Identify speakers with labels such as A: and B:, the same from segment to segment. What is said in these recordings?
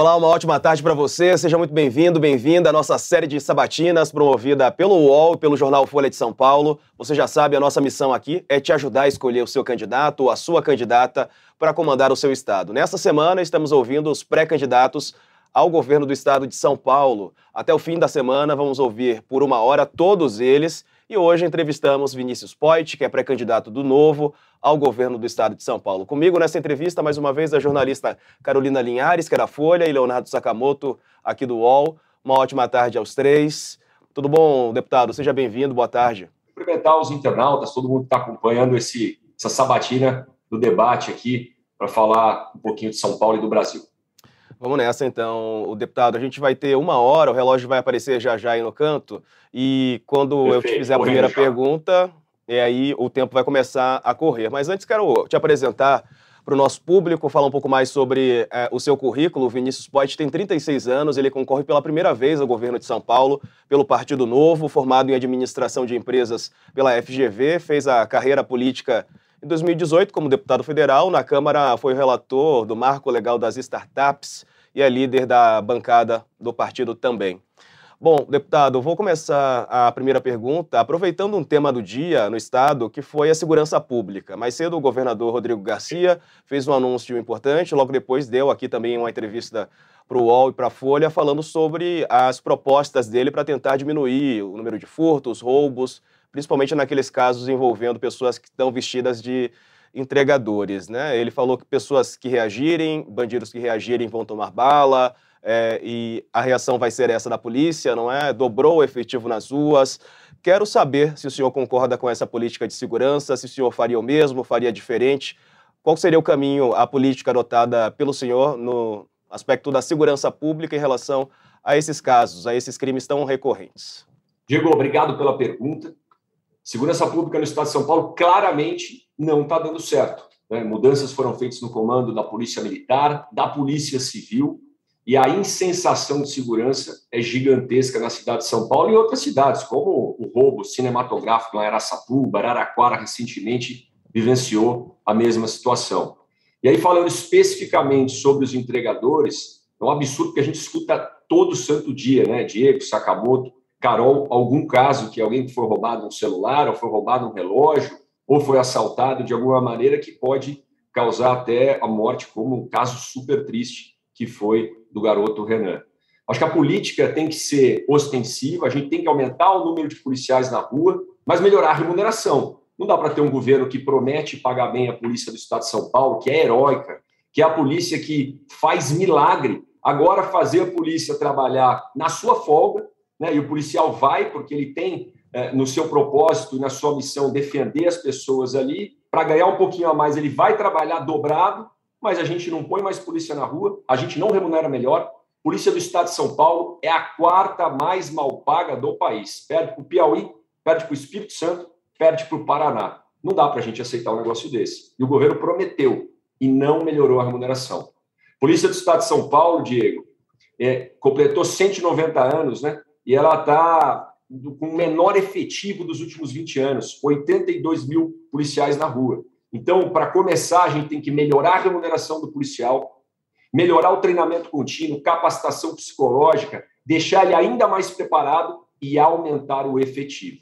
A: Olá, uma ótima tarde para você. Seja muito bem-vindo, bem-vinda à nossa série de sabatinas promovida pelo UOL e pelo jornal Folha de São Paulo. Você já sabe, a nossa missão aqui é te ajudar a escolher o seu candidato ou a sua candidata para comandar o seu estado. Nessa semana, estamos ouvindo os pré-candidatos ao governo do estado de São Paulo. Até o fim da semana, vamos ouvir por uma hora todos eles. E hoje entrevistamos Vinícius Poit, que é pré-candidato do Novo ao governo do estado de São Paulo. Comigo nessa entrevista, mais uma vez, a jornalista Carolina Linhares, que é da Folha, e Leonardo Sakamoto, aqui do UOL. Uma ótima tarde aos três. Tudo bom, deputado? Seja bem-vindo, boa tarde.
B: Cumprimentar os internautas, todo mundo que está acompanhando esse, essa sabatina do debate aqui para falar um pouquinho de São Paulo e do Brasil.
A: Vamos nessa então, o deputado. A gente vai ter uma hora, o relógio vai aparecer já já aí no canto. E quando Perfeito, eu te fizer a primeira já. pergunta, e aí o tempo vai começar a correr. Mas antes quero te apresentar para o nosso público, falar um pouco mais sobre é, o seu currículo. O Vinícius Poit tem 36 anos, ele concorre pela primeira vez ao governo de São Paulo pelo Partido Novo, formado em administração de empresas pela FGV, fez a carreira política em 2018 como deputado federal. Na Câmara foi relator do Marco Legal das Startups e é líder da bancada do partido também. Bom, deputado, vou começar a primeira pergunta aproveitando um tema do dia no Estado, que foi a segurança pública. Mais cedo, o governador Rodrigo Garcia fez um anúncio importante, logo depois deu aqui também uma entrevista para o UOL e para a Folha, falando sobre as propostas dele para tentar diminuir o número de furtos, roubos, principalmente naqueles casos envolvendo pessoas que estão vestidas de entregadores, né? Ele falou que pessoas que reagirem, bandidos que reagirem vão tomar bala, é, e a reação vai ser essa da polícia, não é? Dobrou o efetivo nas ruas. Quero saber se o senhor concorda com essa política de segurança, se o senhor faria o mesmo, faria diferente. Qual seria o caminho, a política adotada pelo senhor no aspecto da segurança pública em relação a esses casos, a esses crimes tão recorrentes?
B: Diego, obrigado pela pergunta. Segurança pública no Estado de São Paulo claramente não está dando certo. Né? Mudanças foram feitas no comando da Polícia Militar, da Polícia Civil, e a insensação de segurança é gigantesca na cidade de São Paulo e outras cidades, como o roubo cinematográfico em Araçatuba, Araraquara recentemente vivenciou a mesma situação. E aí, falando especificamente sobre os entregadores, é um absurdo que a gente escuta todo santo dia, né? Diego, Sakamoto, Carol, algum caso que alguém foi roubado um celular, ou foi roubado um relógio, ou foi assaltado de alguma maneira que pode causar até a morte, como um caso super triste que foi do garoto Renan. Acho que a política tem que ser ostensiva, a gente tem que aumentar o número de policiais na rua, mas melhorar a remuneração. Não dá para ter um governo que promete pagar bem a polícia do Estado de São Paulo, que é heróica, que é a polícia que faz milagre. Agora, fazer a polícia trabalhar na sua folga, né, e o policial vai, porque ele tem no seu propósito e na sua missão defender as pessoas ali, para ganhar um pouquinho a mais, ele vai trabalhar dobrado, mas a gente não põe mais polícia na rua, a gente não remunera melhor. Polícia do Estado de São Paulo é a quarta mais mal paga do país. Perde para o Piauí, perde para o Espírito Santo, perde para o Paraná. Não dá para a gente aceitar um negócio desse. E o governo prometeu e não melhorou a remuneração. Polícia do Estado de São Paulo, Diego, é, completou 190 anos, né? E ela está com o menor efetivo dos últimos 20 anos, 82 mil policiais na rua. Então, para começar, a gente tem que melhorar a remuneração do policial, melhorar o treinamento contínuo, capacitação psicológica, deixar ele ainda mais preparado e aumentar o efetivo.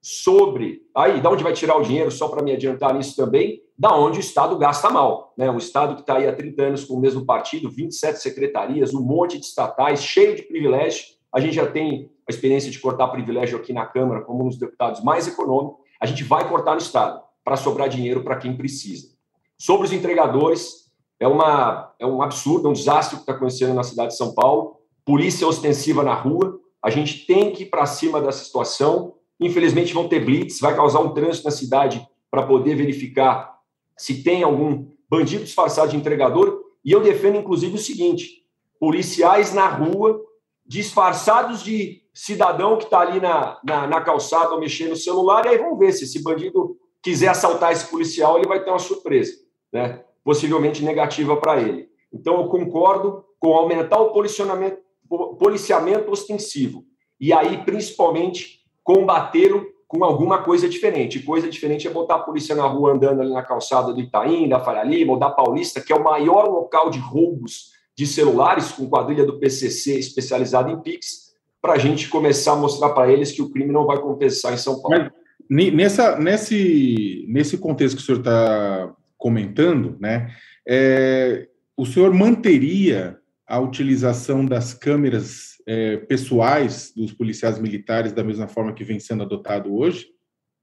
B: Sobre, aí, da onde vai tirar o dinheiro, só para me adiantar nisso também, da onde o Estado gasta mal. Né? Estado que está aí há 30 anos com o mesmo partido, 27 secretarias, um monte de estatais, cheio de privilégios. A gente já tem a experiência de cortar privilégio aqui na Câmara, como um dos deputados mais econômicos. A gente vai cortar no Estado para sobrar dinheiro para quem precisa. Sobre os entregadores, é, uma, é um absurdo, é um desastre que está acontecendo na cidade de São Paulo. Polícia ostensiva na rua, a gente tem que ir para cima dessa situação. Infelizmente, vão ter blitz, vai causar um trânsito na cidade para poder verificar se tem algum bandido disfarçado de entregador. E eu defendo, inclusive, o seguinte: policiais na rua, disfarçados de cidadão que está ali na, na, na calçada mexendo no celular, e aí vamos ver se esse bandido quiser assaltar esse policial, ele vai ter uma surpresa, né? possivelmente negativa para ele. Então, eu concordo com aumentar o policiamento, policiamento ostensivo. E aí, principalmente, combatê-lo com alguma coisa diferente. Coisa diferente é botar a polícia na rua andando ali na calçada do Itaim, da Faria Lima ou da Paulista, que é o maior local de roubos de celulares com quadrilha do PCC especializada em Pix, para a gente começar a mostrar para eles que o crime não vai compensar em São Paulo.
C: Mas, nessa, nesse, nesse contexto que o senhor está comentando, né, é, o senhor manteria a utilização das câmeras é, pessoais dos policiais militares da mesma forma que vem sendo adotado hoje?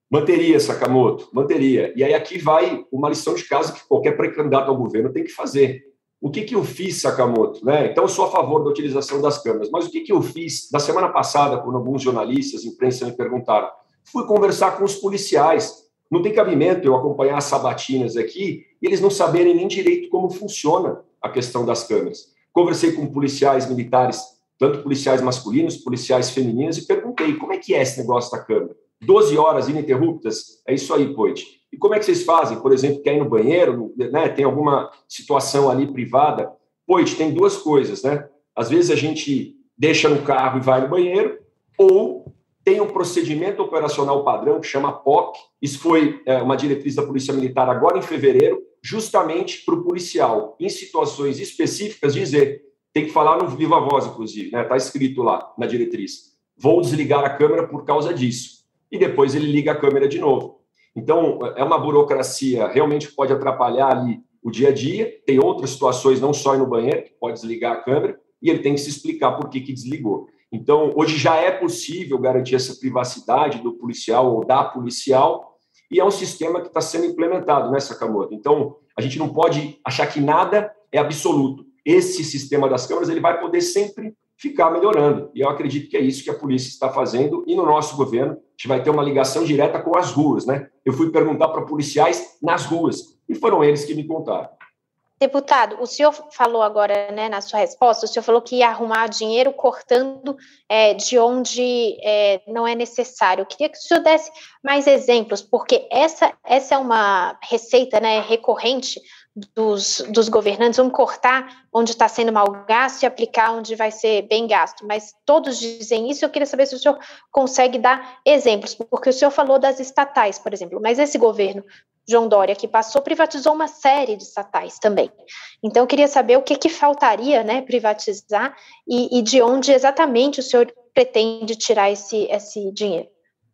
B: Manteria, Sakamoto, manteria. E aí aqui vai uma lição de casa que qualquer pré-candidato ao governo tem que fazer. O que, que eu fiz, Sakamoto? Né? Então, eu sou a favor da utilização das câmeras, mas o que, que eu fiz na semana passada, quando alguns jornalistas, imprensa me perguntaram? Fui conversar com os policiais. Não tem cabimento eu acompanhar as sabatinas aqui e eles não saberem nem direito como funciona a questão das câmeras. Conversei com policiais militares, tanto policiais masculinos, policiais femininos, e perguntei como é que é esse negócio da câmera. 12 horas ininterruptas? É isso aí, Poit. E como é que vocês fazem? Por exemplo, quer ir no banheiro, né? tem alguma situação ali privada? Poit, tem duas coisas, né? Às vezes a gente deixa no carro e vai no banheiro, ou tem um procedimento operacional padrão que chama POC. Isso foi é, uma diretriz da Polícia Militar agora em fevereiro, justamente para o policial, em situações específicas, dizer, tem que falar no viva voz, inclusive, está né? Tá escrito lá na diretriz. Vou desligar a câmera por causa disso e depois ele liga a câmera de novo. Então, é uma burocracia realmente que pode atrapalhar ali o dia a dia. Tem outras situações, não só no banheiro, que pode desligar a câmera, e ele tem que se explicar por que, que desligou. Então, hoje já é possível garantir essa privacidade do policial ou da policial, e é um sistema que está sendo implementado, né, Sakamoto? Então, a gente não pode achar que nada é absoluto. Esse sistema das câmeras ele vai poder sempre ficar melhorando. E eu acredito que é isso que a polícia está fazendo. E no nosso governo, a gente vai ter uma ligação direta com as ruas. Né? Eu fui perguntar para policiais nas ruas e foram eles que me contaram.
D: Deputado, o senhor falou agora, né, na sua resposta, o senhor falou que ia arrumar dinheiro cortando é, de onde é, não é necessário. Eu queria que o senhor desse mais exemplos, porque essa, essa é uma receita né, recorrente dos, dos governantes, vamos cortar onde está sendo mal gasto e aplicar onde vai ser bem gasto. Mas todos dizem isso, eu queria saber se o senhor consegue dar exemplos, porque o senhor falou das estatais, por exemplo, mas esse governo, João Dória, que passou, privatizou uma série de estatais também. Então, eu queria saber o que, que faltaria né, privatizar e, e de onde exatamente o senhor pretende tirar esse, esse dinheiro.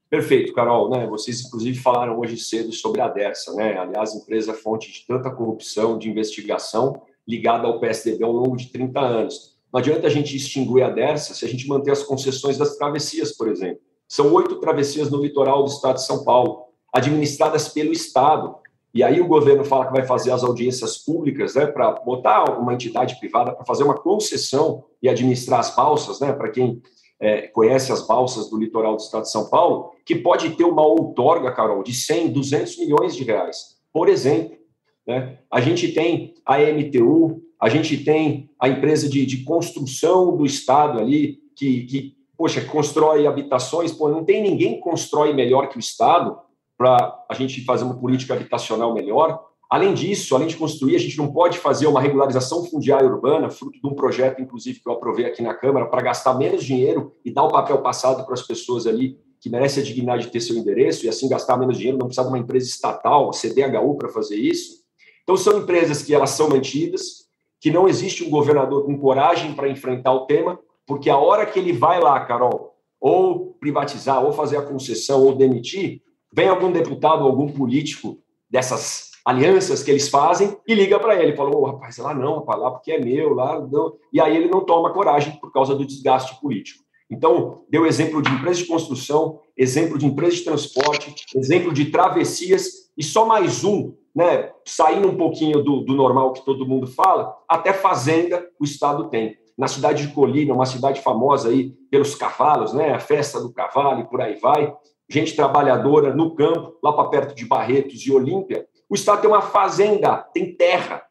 B: Perfeito, Carol. Né? Vocês, inclusive, falaram hoje cedo sobre a Dersa. Né? Aliás, empresa fonte de tanta corrupção, de investigação, ligada ao PSDB ao longo de 30 anos. Não adianta a gente extinguir a Dersa se a gente manter as concessões das travessias, por exemplo. São oito travessias no litoral do estado de São Paulo, administradas pelo Estado. E aí o governo fala que vai fazer as audiências públicas, né, para botar uma entidade privada para fazer uma concessão e administrar as balsas, né, para quem é, conhece as balsas do litoral do estado de São Paulo, que pode ter uma outorga, Carol, de 100, 200 milhões de reais. Por exemplo, né? a gente tem a MTU, a gente tem a empresa de, de construção do estado ali, que, que, poxa, constrói habitações, pô, não tem ninguém que constrói melhor que o estado para a gente fazer uma política habitacional melhor. Além disso, além de construir, a gente não pode fazer uma regularização fundiária urbana, fruto de um projeto, inclusive, que eu aprovei aqui na Câmara, para gastar menos dinheiro e dar o papel passado para as pessoas ali que merecem a dignidade de ter seu endereço e assim gastar menos dinheiro, não precisar de uma empresa estatal, CDHU, para fazer isso. Então, são empresas que elas são mantidas, que não existe um governador com coragem para enfrentar o tema, porque a hora que ele vai lá, Carol, ou privatizar, ou fazer a concessão, ou demitir, vem algum deputado, algum político dessas alianças que eles fazem e liga para ele, falou, oh, rapaz, lá não, rapaz, lá porque é meu, lá não. E aí ele não toma coragem por causa do desgaste político. Então, deu exemplo de empresa de construção, exemplo de empresa de transporte, exemplo de travessias, e só mais um, né, saindo um pouquinho do, do normal que todo mundo fala, até fazenda o Estado tem. Na cidade de Colina, uma cidade famosa aí pelos cavalos, né, a festa do cavalo e por aí vai, gente trabalhadora no campo, lá para perto de Barretos e Olímpia, o Estado tem uma fazenda, tem terra.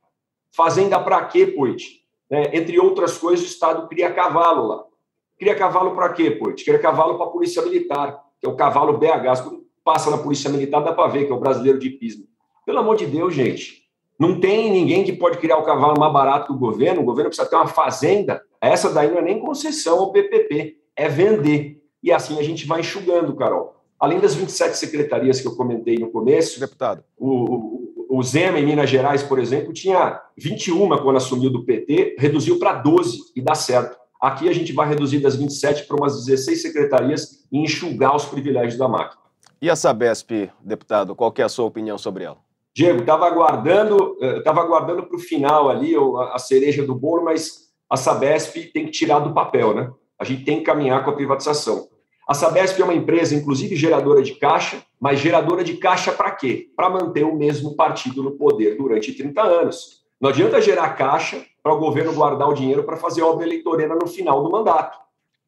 B: Fazenda para quê, Poit? Né? Entre outras coisas, o Estado cria cavalo lá. Cria cavalo para quê, Poit? Cria cavalo para a Polícia Militar, que é o cavalo BH. Quando passa na Polícia Militar, dá para ver que é o brasileiro de pismo. Pelo amor de Deus, gente. Não tem ninguém que pode criar o cavalo mais barato que o governo. O governo precisa ter uma fazenda. Essa daí não é nem concessão ou PPP, é vender. E assim a gente vai enxugando, Carol. Além das 27 secretarias que eu comentei no começo,
A: deputado,
B: o, o, o Zema, em Minas Gerais, por exemplo, tinha 21 quando assumiu do PT, reduziu para 12 e dá certo. Aqui a gente vai reduzir das 27 para umas 16 secretarias e enxugar os privilégios da máquina.
A: E a Sabesp, deputado, qual é a sua opinião sobre ela?
B: Diego, estava aguardando, estava aguardando para o final ali a cereja do bolo, mas a Sabesp tem que tirar do papel, né? A gente tem que caminhar com a privatização. A Sabesp é uma empresa, inclusive geradora de caixa, mas geradora de caixa para quê? Para manter o mesmo partido no poder durante 30 anos. Não adianta gerar caixa para o governo guardar o dinheiro para fazer obra eleitoreira no final do mandato.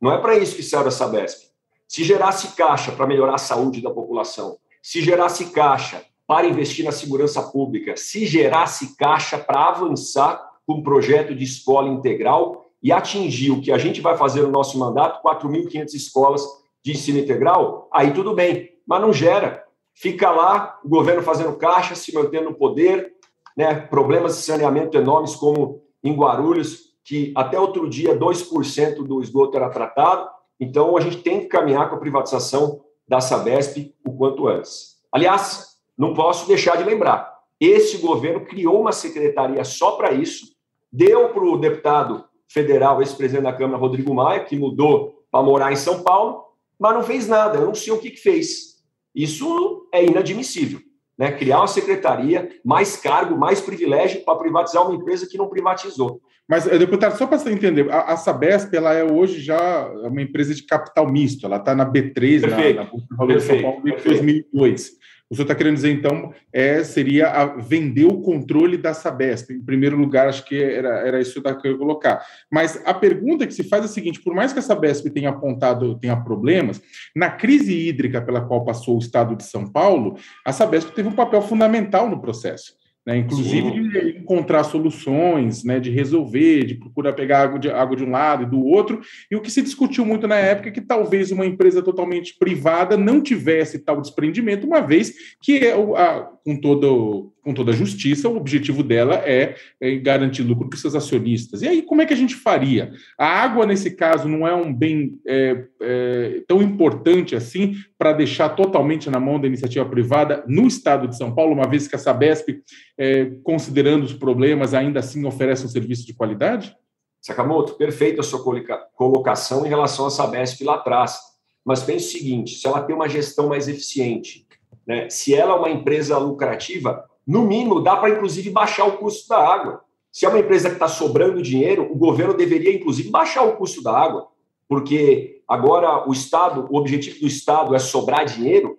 B: Não é para isso que serve a Sabesp. Se gerasse caixa para melhorar a saúde da população, se gerasse caixa para investir na segurança pública, se gerasse caixa para avançar com um projeto de escola integral e atingir o que a gente vai fazer no nosso mandato, 4.500 escolas de ensino integral, aí tudo bem, mas não gera. Fica lá o governo fazendo caixa, se mantendo no poder, né? problemas de saneamento enormes, como em Guarulhos, que até outro dia 2% do esgoto era tratado. Então, a gente tem que caminhar com a privatização da Sabesp o quanto antes. Aliás, não posso deixar de lembrar: esse governo criou uma secretaria só para isso, deu para o deputado federal, ex-presidente da Câmara, Rodrigo Maia, que mudou para morar em São Paulo, mas não fez nada. Eu não sei o que, que fez. Isso é inadmissível né, criar uma secretaria, mais cargo, mais privilégio para privatizar uma empresa que não privatizou.
C: Mas, eh, deputado, só para você entender, a, a, Sabesp ela é hoje já uma empresa de capital misto, ela está na B3, perfeito, na, na Bolsa de Valores de São Paulo, desde 2002. O senhor está querendo dizer, então, é, seria vender o controle da Sabesp. Em primeiro lugar, acho que era, era isso que eu queria colocar. Mas a pergunta que se faz é a seguinte: por mais que a Sabesp tenha apontado, tenha problemas, na crise hídrica pela qual passou o estado de São Paulo, a Sabesp teve um papel fundamental no processo. Né, inclusive Sim. de encontrar soluções, né, de resolver, de procurar pegar água de, água de um lado e do outro. E o que se discutiu muito na época é que talvez uma empresa totalmente privada não tivesse tal desprendimento, uma vez que, é a, com todo com toda a justiça, o objetivo dela é, é garantir lucro para os seus acionistas. E aí, como é que a gente faria? A água, nesse caso, não é um bem é, é, tão importante assim para deixar totalmente na mão da iniciativa privada no estado de São Paulo, uma vez que a Sabesp, é, considerando os problemas, ainda assim oferece um serviço de qualidade?
B: Sakamoto, perfeita a sua colocação em relação à Sabesp lá atrás. Mas pense o seguinte: se ela tem uma gestão mais eficiente, né, se ela é uma empresa lucrativa, no mínimo, dá para, inclusive, baixar o custo da água. Se é uma empresa que está sobrando dinheiro, o governo deveria, inclusive, baixar o custo da água, porque agora o Estado, o objetivo do Estado é sobrar dinheiro,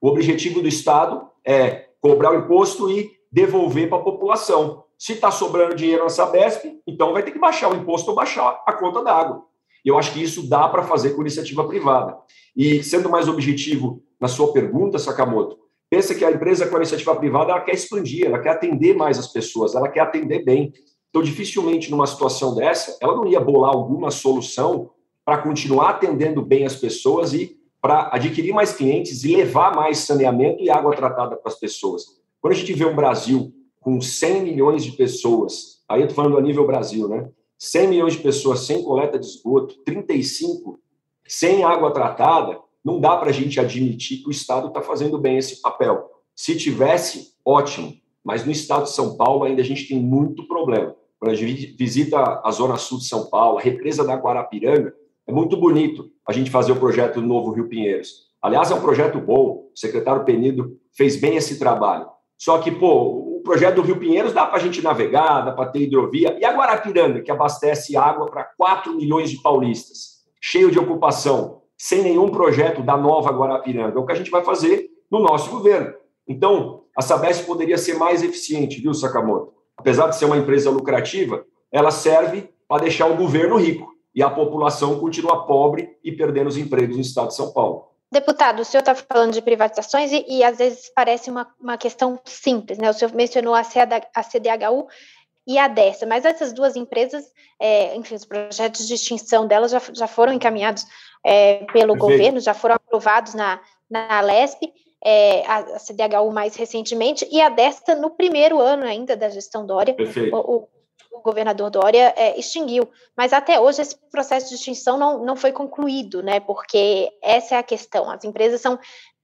B: o objetivo do Estado é cobrar o imposto e devolver para a população. Se está sobrando dinheiro na Sabesp, então vai ter que baixar o imposto ou baixar a conta da água. Eu acho que isso dá para fazer com iniciativa privada. E sendo mais objetivo na sua pergunta, Sakamoto, pensa que a empresa com a iniciativa privada ela quer expandir, ela quer atender mais as pessoas, ela quer atender bem. Então, dificilmente numa situação dessa, ela não ia bolar alguma solução para continuar atendendo bem as pessoas e para adquirir mais clientes e levar mais saneamento e água tratada para as pessoas. Quando a gente vê um Brasil com 100 milhões de pessoas, aí eu estou falando a nível Brasil, né? 100 milhões de pessoas sem coleta de esgoto, 35 sem água tratada, não dá para a gente admitir que o Estado está fazendo bem esse papel. Se tivesse, ótimo, mas no Estado de São Paulo ainda a gente tem muito problema. Quando a gente visita a Zona Sul de São Paulo, a represa da Guarapiranga, é muito bonito a gente fazer o projeto do Novo Rio Pinheiros. Aliás, é um projeto bom, o secretário Penido fez bem esse trabalho. Só que, pô, o projeto do Rio Pinheiros dá para a gente navegar, dá para ter hidrovia. E a Guarapiranga, que abastece água para 4 milhões de paulistas, cheio de ocupação, sem nenhum projeto da nova Guarapiranga. É o que a gente vai fazer no nosso governo. Então, a Sabesp poderia ser mais eficiente, viu, Sakamoto? Apesar de ser uma empresa lucrativa, ela serve para deixar o governo rico e a população continua pobre e perdendo os empregos no estado de São Paulo.
D: Deputado, o senhor está falando de privatizações e, e, às vezes parece uma, uma questão simples, né? O senhor mencionou a, a CDHU e a dessa, mas essas duas empresas, é, enfim, os projetos de extinção delas já, já foram encaminhados é, pelo Perfeito. governo, já foram aprovados na, na LESP, é, a, a, CDHU mais recentemente, e a desta no primeiro ano ainda da gestão Dória, o, o, governador Dória é, extinguiu. Mas até hoje esse processo de extinção não, não foi concluído, né? Porque essa é a questão. As empresas são,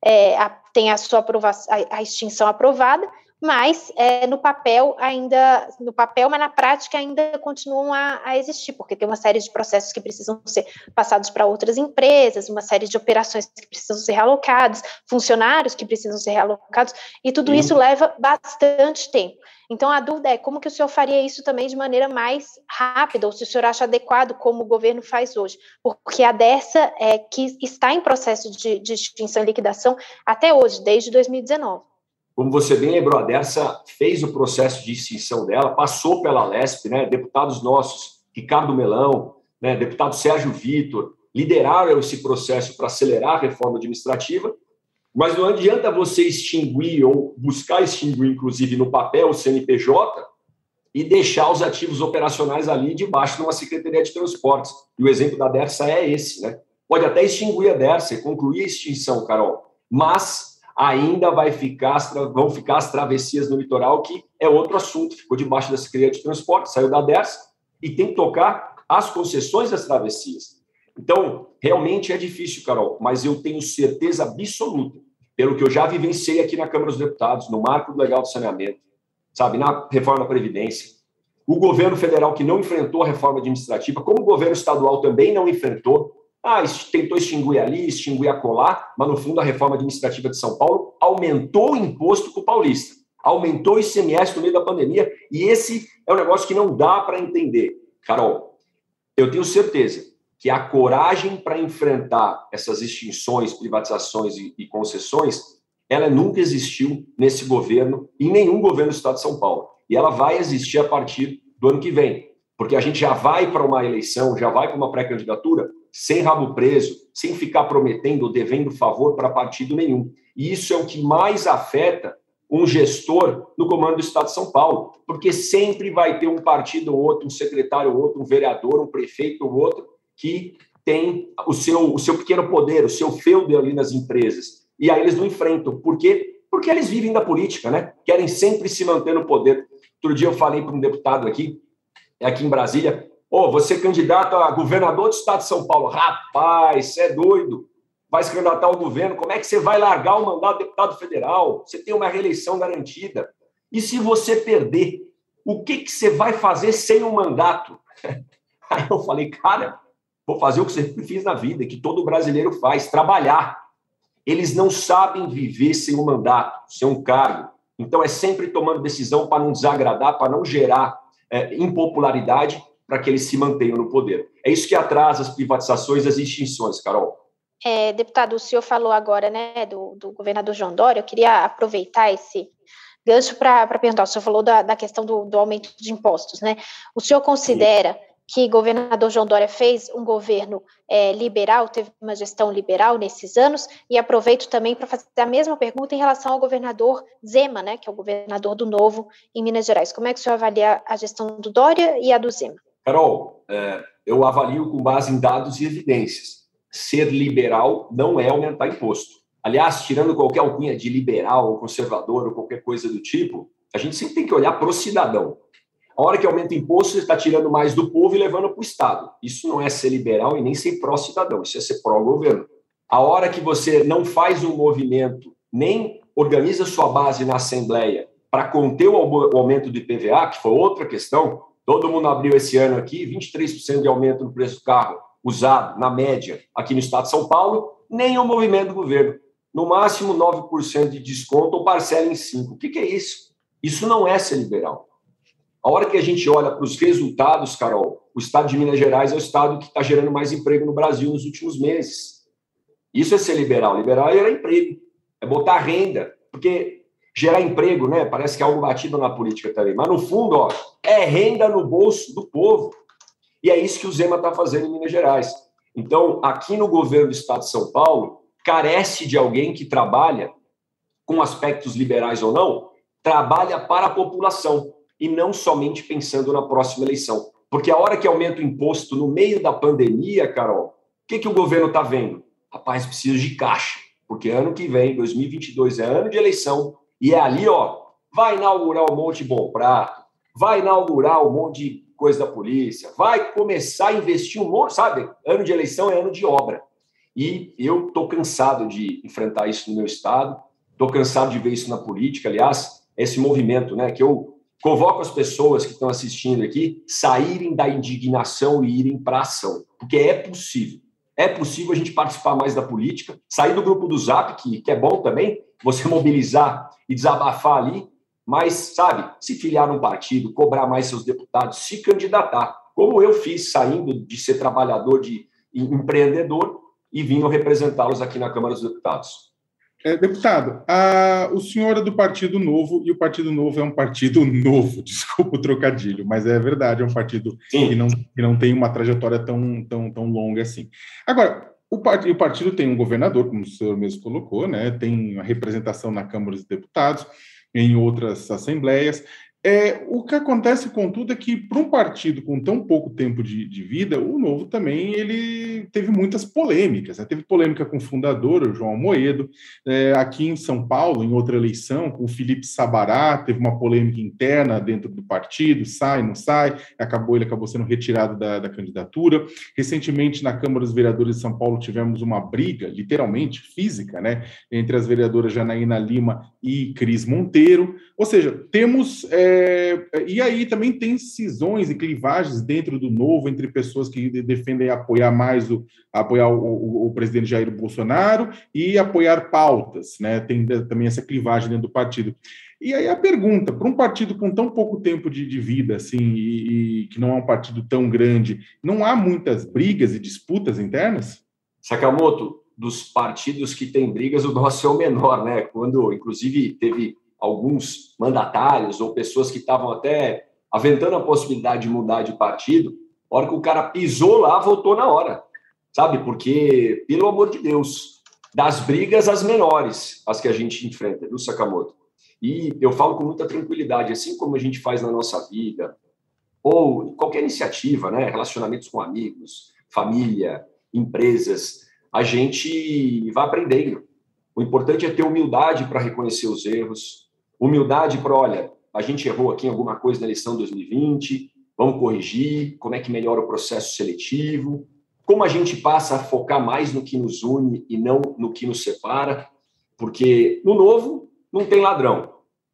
D: é, a, têm a sua aprovação, a, a extinção aprovada, mas é, no papel ainda, no papel, mas na prática ainda continuam a, a, existir, porque tem uma série de processos que precisam ser passados para outras empresas, uma série de operações que precisam ser realocadas, funcionários que precisam ser realocados, e tudo isso leva bastante tempo. Então, a dúvida é como que o senhor faria isso também de maneira mais rápida, ou se o senhor acha adequado como o governo faz hoje, porque a dessa é que está em processo de, de extinção e liquidação até hoje, desde 2019.
B: Como você bem lembrou, a Dersa fez o processo de extinção dela, passou pela LESP, né? deputados nossos, Ricardo Melão, né? deputado Sérgio Vitor, lideraram esse processo para acelerar a reforma administrativa, mas não adianta você extinguir ou buscar extinguir, inclusive no papel, o CNPJ e deixar os ativos operacionais ali debaixo de uma Secretaria de Transportes. E o exemplo da Dersa é esse, né? Pode até extinguir a Dersa e concluir a extinção, Carol, mas ainda vai ficar, vão ficar as travessias no litoral, que é outro assunto, ficou debaixo da Secretaria de Transportes, saiu da Dersa e tem que tocar as concessões das travessias. Então, realmente é difícil, Carol, mas eu tenho certeza absoluta, pelo que eu já vivenciei aqui na Câmara dos Deputados, no marco legal do saneamento, sabe, na reforma da Previdência, o governo federal que não enfrentou a reforma administrativa, como o governo estadual também não enfrentou, ah, tentou extinguir ali, extinguir acolá, mas no fundo a reforma administrativa de São Paulo aumentou o imposto para o paulista, aumentou o ICMS no meio da pandemia, e esse é um negócio que não dá para entender. Carol, eu tenho certeza que a coragem para enfrentar essas extinções, privatizações e, e, concessões, ela nunca existiu nesse governo, em nenhum governo do Estado de São Paulo. E ela vai existir a partir do ano que vem, porque a gente já vai para uma eleição, já vai para uma pré-candidatura sem rabo preso, sem ficar prometendo ou devendo favor para partido nenhum. E isso é o que mais afeta um gestor no comando do Estado de São Paulo, porque sempre vai ter um partido ou outro, um secretário ou outro, um vereador, um prefeito ou outro, que tem o seu, o seu pequeno poder, o seu feudo ali nas empresas. E aí eles não enfrentam. Por quê? Porque eles vivem da política, né? Querem sempre se manter no poder. Outro dia eu falei para um deputado aqui, aqui em Brasília, ô, oh, você é candidato a governador do estado de São Paulo. Rapaz, você é doido. Vai se candidatar ao governo, como é que você vai largar o mandato de deputado federal? Você tem uma reeleição garantida. E se você perder, o que, que você vai fazer sem o um mandato? Aí eu falei, cara, Vou fazer o que sempre fiz na vida, que todo brasileiro faz, trabalhar. Eles não sabem viver sem um mandato, sem um cargo. Então é sempre tomando decisão para não desagradar, para não gerar é, impopularidade, para que eles se mantenham no poder. É isso que atrasa as privatizações e as extinções, Carol.
D: É, deputado, o senhor falou agora né, do, do governador João Dória, eu queria aproveitar esse gancho para perguntar, o senhor falou da, da questão do, do, aumento de impostos, né? O senhor considera que o governador João Dória fez um governo é, liberal, teve uma gestão liberal nesses anos, e aproveito também para fazer a mesma pergunta em relação ao governador Zema, né, que é o governador do Novo em Minas Gerais. Como é que o senhor avalia a gestão do Dória e a do Zema?
B: Carol, é, eu avalio com base em dados e evidências. Ser liberal não é aumentar imposto. Aliás, tirando qualquer alcunha de liberal ou conservador ou qualquer coisa do tipo, a gente sempre tem que olhar para o cidadão. A hora que aumenta o imposto, você está tirando mais do povo e levando para o Estado. Isso não é ser liberal e nem ser pró-cidadão, isso é ser pró-governo. A hora que você não faz um movimento, nem organiza sua base na Assembleia para conter o aumento do IPVA, que foi outra questão, todo mundo abriu esse ano aqui, 23% de aumento no preço do carro usado, na média, aqui no estado de São Paulo, o movimento do governo. No máximo 9% de desconto ou parcela em 5%. O que, que é isso? Isso não é ser liberal. A hora que a gente olha para os resultados, Carol, o estado de Minas Gerais é o estado que está gerando mais emprego no Brasil nos últimos meses. Isso é ser liberal. Liberal é gerar emprego, é botar renda, porque gerar emprego, né? Parece que é algo batido na política também. Mas no fundo, ó, é renda no bolso do povo. E é isso que o Zema está fazendo em Minas Gerais. Então, aqui no governo do estado de São Paulo, carece de alguém que trabalha com aspectos liberais ou não, trabalha para a população e não somente pensando na próxima eleição. Porque a hora que aumenta o imposto no meio da pandemia, Carol, o que, que o governo está vendo? Rapaz, precisa de caixa, porque ano que vem, 2022, é ano de eleição, e é ali, ó, vai inaugurar um monte bom prato, vai inaugurar um monte de coisa da polícia, vai começar a investir um monte, sabe? Ano de eleição é ano de obra. E eu estou cansado de enfrentar isso no meu estado, estou cansado de ver isso na política. Aliás, esse movimento, né? Que eu convoco as pessoas que estão assistindo aqui saírem da indignação e irem para ação, porque é possível. É possível a gente participar mais da política, sair do grupo do Zap, que, que é bom também, você mobilizar e desabafar ali, mas, sabe, se filiar num partido, cobrar mais seus deputados, se candidatar, como eu fiz saindo de ser trabalhador, de empreendedor, e vim representá-los aqui na Câmara dos Deputados.
C: É, deputado, a, o senhor é do Partido Novo e o Partido Novo é um partido novo, desculpa o trocadilho, mas é verdade, é um partido que não, que não tem uma trajetória tão, tão, tão longa assim. Agora, o, part, o partido tem um governador, como o senhor mesmo colocou, né, tem uma representação na Câmara dos Deputados, em outras assembleias, é, o que acontece, contudo, é que para um partido com tão pouco tempo de, de, vida, o Novo também ele teve muitas polêmicas. Né? Teve polêmica com o fundador, o João Moedo, é, aqui em São Paulo, em outra eleição, com o Felipe Sabará, teve uma polêmica interna dentro do partido, sai, não sai, acabou, ele acabou sendo retirado da, da candidatura. Recentemente, na Câmara dos Vereadores de São Paulo, tivemos uma briga, literalmente física, né, entre as vereadoras Janaína Lima e Cris Monteiro. Ou seja, temos. É, e aí também tem cisões e clivagens dentro do novo entre pessoas que defendem apoiar mais o apoiar o, o, o, presidente Jair Bolsonaro e apoiar pautas, né? Tem também essa clivagem dentro do partido. E aí a pergunta, para um partido com tão pouco tempo de, de vida, assim, e, e, que não é um partido tão grande, não há muitas brigas e disputas internas?
B: Sakamoto, dos partidos que têm brigas, o nosso é o menor, né? Quando, inclusive, teve alguns mandatários ou pessoas que estavam até aventando a possibilidade de mudar de partido, a hora que o cara pisou lá, voltou na hora, sabe? Porque, pelo amor de Deus, das brigas as menores, as que a gente enfrenta, viu, Sakamoto? E eu falo com muita tranquilidade, assim como a gente faz na nossa vida, ou qualquer iniciativa, né? Relacionamentos com amigos, família, empresas, a gente vai aprendendo. O importante é ter humildade para reconhecer os erros, Humildade para, olha, a gente errou aqui em alguma coisa na eleição 2020, vamos corrigir, como é que melhora o processo seletivo, como a gente passa a focar mais no que nos une e não no que nos separa, porque no novo não tem ladrão,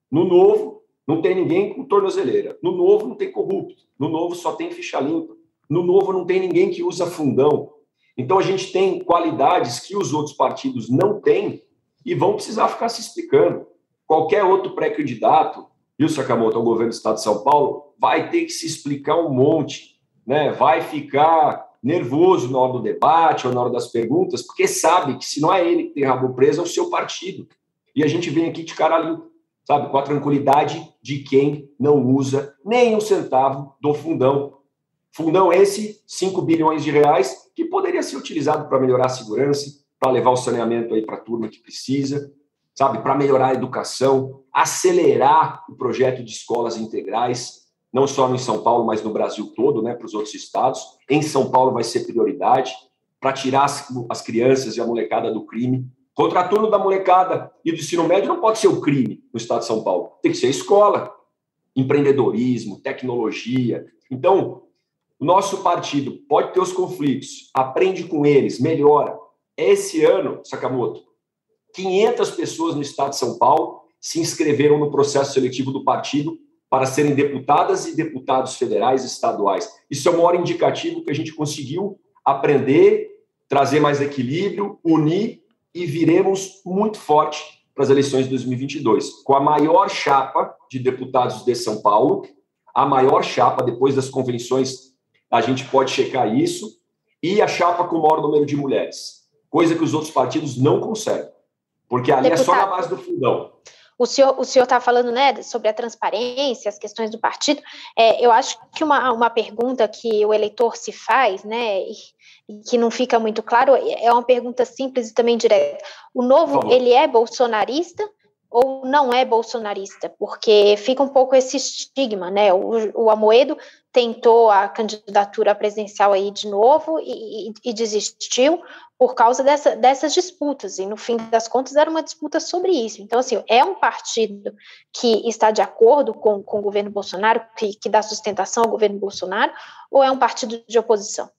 B: no novo não tem ninguém com tornozeleira, no novo não tem corrupto, no novo só tem ficha limpa, no novo não tem ninguém que usa fundão. Então a gente tem qualidades que os outros partidos não têm e vão precisar ficar se explicando qualquer outro pré-candidato, viu, Sakamoto, ao governo do Estado de São Paulo, vai ter que se explicar um monte, né? vai ficar nervoso na hora do debate ou na hora das perguntas, porque sabe que se não é ele que tem rabo preso, é o seu partido. E a gente vem aqui de cara limpa, sabe, com a tranquilidade de quem não usa nem um centavo do fundão. Fundão esse, 5 bilhões de reais, que poderia ser utilizado para melhorar a segurança, para levar o saneamento aí para a turma que precisa, sabe, para melhorar a educação, acelerar o projeto de escolas integrais, não só em São Paulo, mas no Brasil todo, né, para os outros estados. Em São Paulo vai ser prioridade para tirar as, as crianças e a molecada do crime. Contraturno da molecada e do ensino médio não pode ser o crime no estado de São Paulo, tem que ser a escola, empreendedorismo, tecnologia. Então, o nosso partido pode ter os conflitos, aprende com eles, melhora. Esse ano, Sakamoto, 500 pessoas no estado de São Paulo se inscreveram no processo seletivo do partido para serem deputadas e deputados federais e estaduais. Isso é o maior indicativo que a gente conseguiu aprender, trazer mais equilíbrio, unir e viremos muito forte para as eleições de 2022, com a maior chapa de deputados de São Paulo, a maior chapa depois das convenções, a gente pode checar isso, e a chapa com o maior número de mulheres, coisa que os outros partidos não conseguem. Porque ali Deputado, é só na base do fundão.
D: O senhor o está falando né, sobre a transparência, as questões do partido. É, eu acho que uma, uma pergunta que o eleitor se faz, né, e, e que não fica muito claro, é uma pergunta simples e também direta. O novo, ele é bolsonarista ou não é bolsonarista? Porque fica um pouco esse estigma, né? O, o Amoedo tentou a candidatura presidencial aí de novo e, e, e desistiu por causa dessa, dessas disputas, e no fim das contas era uma disputa sobre isso. Então, assim, é um partido que está de acordo com, com o governo Bolsonaro, que, que dá sustentação ao governo Bolsonaro, ou é um partido de oposição?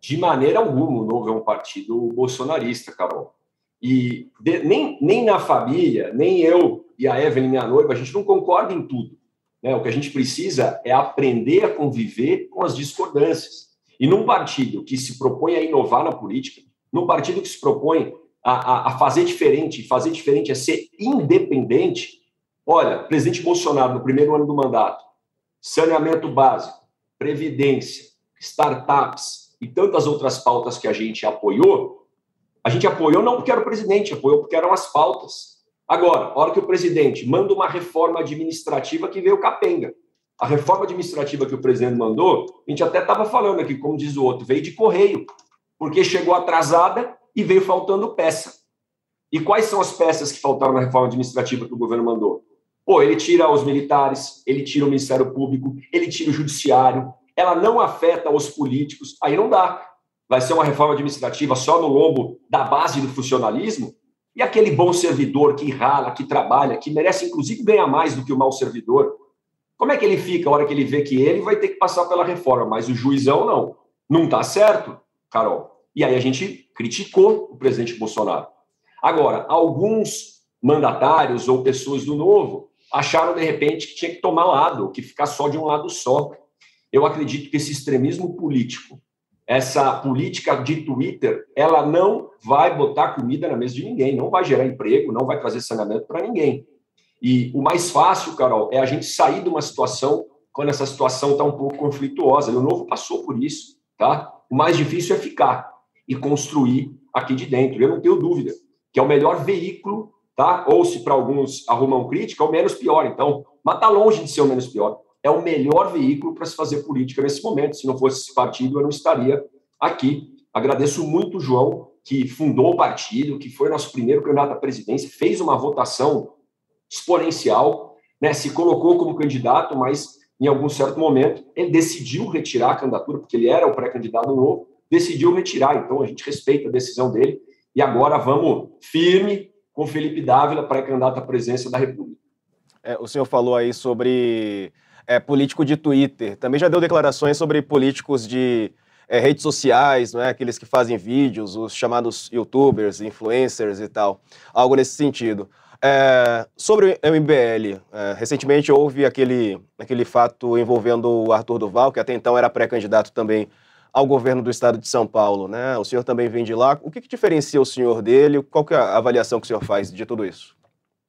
B: De maneira alguma, o Novo é um partido bolsonarista, Carol. E de, nem, nem na família, nem eu e a Evelyn, minha noiva, a gente não concorda em tudo. Né? O que a gente precisa é aprender a conviver com as discordâncias. E num partido que se propõe a inovar na política, num partido que se propõe a, a, a fazer diferente, fazer diferente é ser independente. Olha, presidente Bolsonaro, no primeiro ano do mandato, saneamento básico, previdência, startups e tantas outras pautas que a gente apoiou, a gente apoiou não porque era o presidente, apoiou porque eram as pautas. Agora, a hora que o presidente manda uma reforma administrativa que veio capenga. A reforma administrativa que o presidente mandou, a gente até estava falando aqui, como diz o outro, veio de correio, porque chegou atrasada e veio faltando peça. E quais são as peças que faltaram na reforma administrativa que o governo mandou? Pô, ele tira os militares, ele tira o Ministério Público, ele tira o Judiciário, ela não afeta os políticos, aí não dá. Vai ser uma reforma administrativa só no lombo da base do funcionalismo? E aquele bom servidor que rala, que trabalha, que merece inclusive ganhar mais do que o mau servidor, como é que ele fica a hora que ele vê que ele vai ter que passar pela reforma, mas o juizão não? Não está certo, Carol? E aí a gente criticou o presidente Bolsonaro. Agora, alguns mandatários ou pessoas do Novo acharam, de repente, que tinha que tomar lado, que ficar só de um lado só. Eu acredito que esse extremismo político, essa política de Twitter, ela não vai botar comida na mesa de ninguém, não vai gerar emprego, não vai trazer saneamento para ninguém. E o mais fácil, Carol, é a gente sair de uma situação quando essa situação está um pouco conflituosa. E o Novo passou por isso, tá? O mais difícil é ficar e construir aqui de dentro. Eu não tenho dúvida que é o melhor veículo, tá? Ou se para alguns arrumam crítica, é o menos pior. Então, mas está longe de ser o menos pior. É o melhor veículo para se fazer política nesse momento. Se não fosse esse partido, eu não estaria aqui. Agradeço muito o João, que fundou o partido, que foi nosso primeiro candidato à presidência, fez uma votação exponencial, né? Se colocou como candidato, mas em algum certo momento ele decidiu retirar a candidatura, porque ele era o pré-candidato novo, decidiu retirar. Então a gente respeita a decisão dele e agora vamos firme com Felipe Dávila, pré-candidato à presidência da República.
A: É, o senhor falou aí sobre é, político de Twitter. Também já deu declarações sobre políticos de é, redes sociais, não é? aqueles que fazem vídeos, os chamados youtubers, influencers e tal. Algo nesse sentido. É, sobre o MBL, é, recentemente houve aquele, aquele fato envolvendo o Arthur Duval, que até então era pré-candidato também ao governo do estado de São Paulo, né? O senhor também vem de lá. O que, que diferencia o senhor dele? Qual é a avaliação que o senhor faz de tudo isso?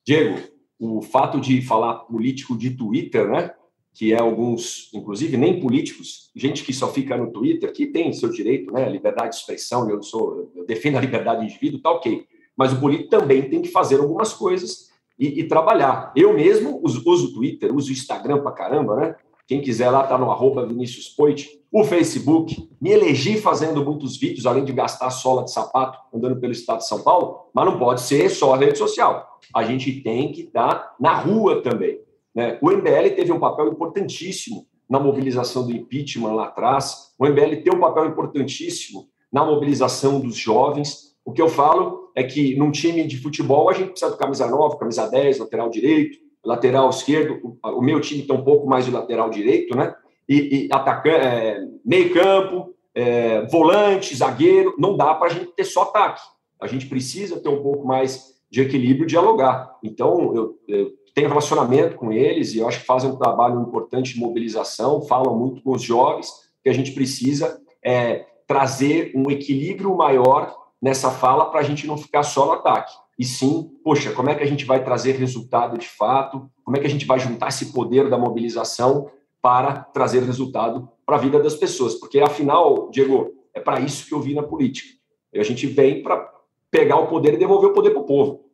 B: Diego, o fato de falar político de Twitter, né? Que é alguns, inclusive nem políticos, gente que só fica no Twitter, que tem seu direito, né? Liberdade de expressão, eu sou, eu defendo a liberdade do indivíduo, tá ok. Mas o político também tem que fazer algumas coisas e, e trabalhar. Eu mesmo uso, uso Twitter, uso o Instagram pra caramba, né? Quem quiser lá tá no arroba Vinícius Poit, o Facebook. Me elegi fazendo muitos vídeos, além de gastar sola de sapato andando pelo estado de São Paulo, mas não pode ser só a rede social. A gente tem que estar na rua também. Né? O MBL teve um papel importantíssimo na mobilização do impeachment lá atrás. O MBL tem um papel importantíssimo na mobilização dos jovens. O que eu falo é que num time de futebol a gente precisa de camisa 9, camisa 10, lateral direito, lateral esquerdo, o meu time tem um pouco mais de lateral direito, né? E, e atacante, é, meio campo, é, volante, zagueiro, não dá para a gente ter só ataque. A gente precisa ter um pouco mais de equilíbrio dialogar. Então, eu, eu tenho relacionamento com eles e eu acho que fazem um trabalho importante de mobilização, falam muito com os jovens, que a gente precisa é, trazer um equilíbrio maior nessa fala para a gente não ficar só no ataque e sim, poxa, como é que a gente vai trazer resultado de fato? Como é que a gente vai juntar esse poder da mobilização para trazer resultado para a vida das pessoas? Porque afinal, Diego, é para isso que eu vim na política. E a gente vem para pegar o poder e devolver o poder para o povo.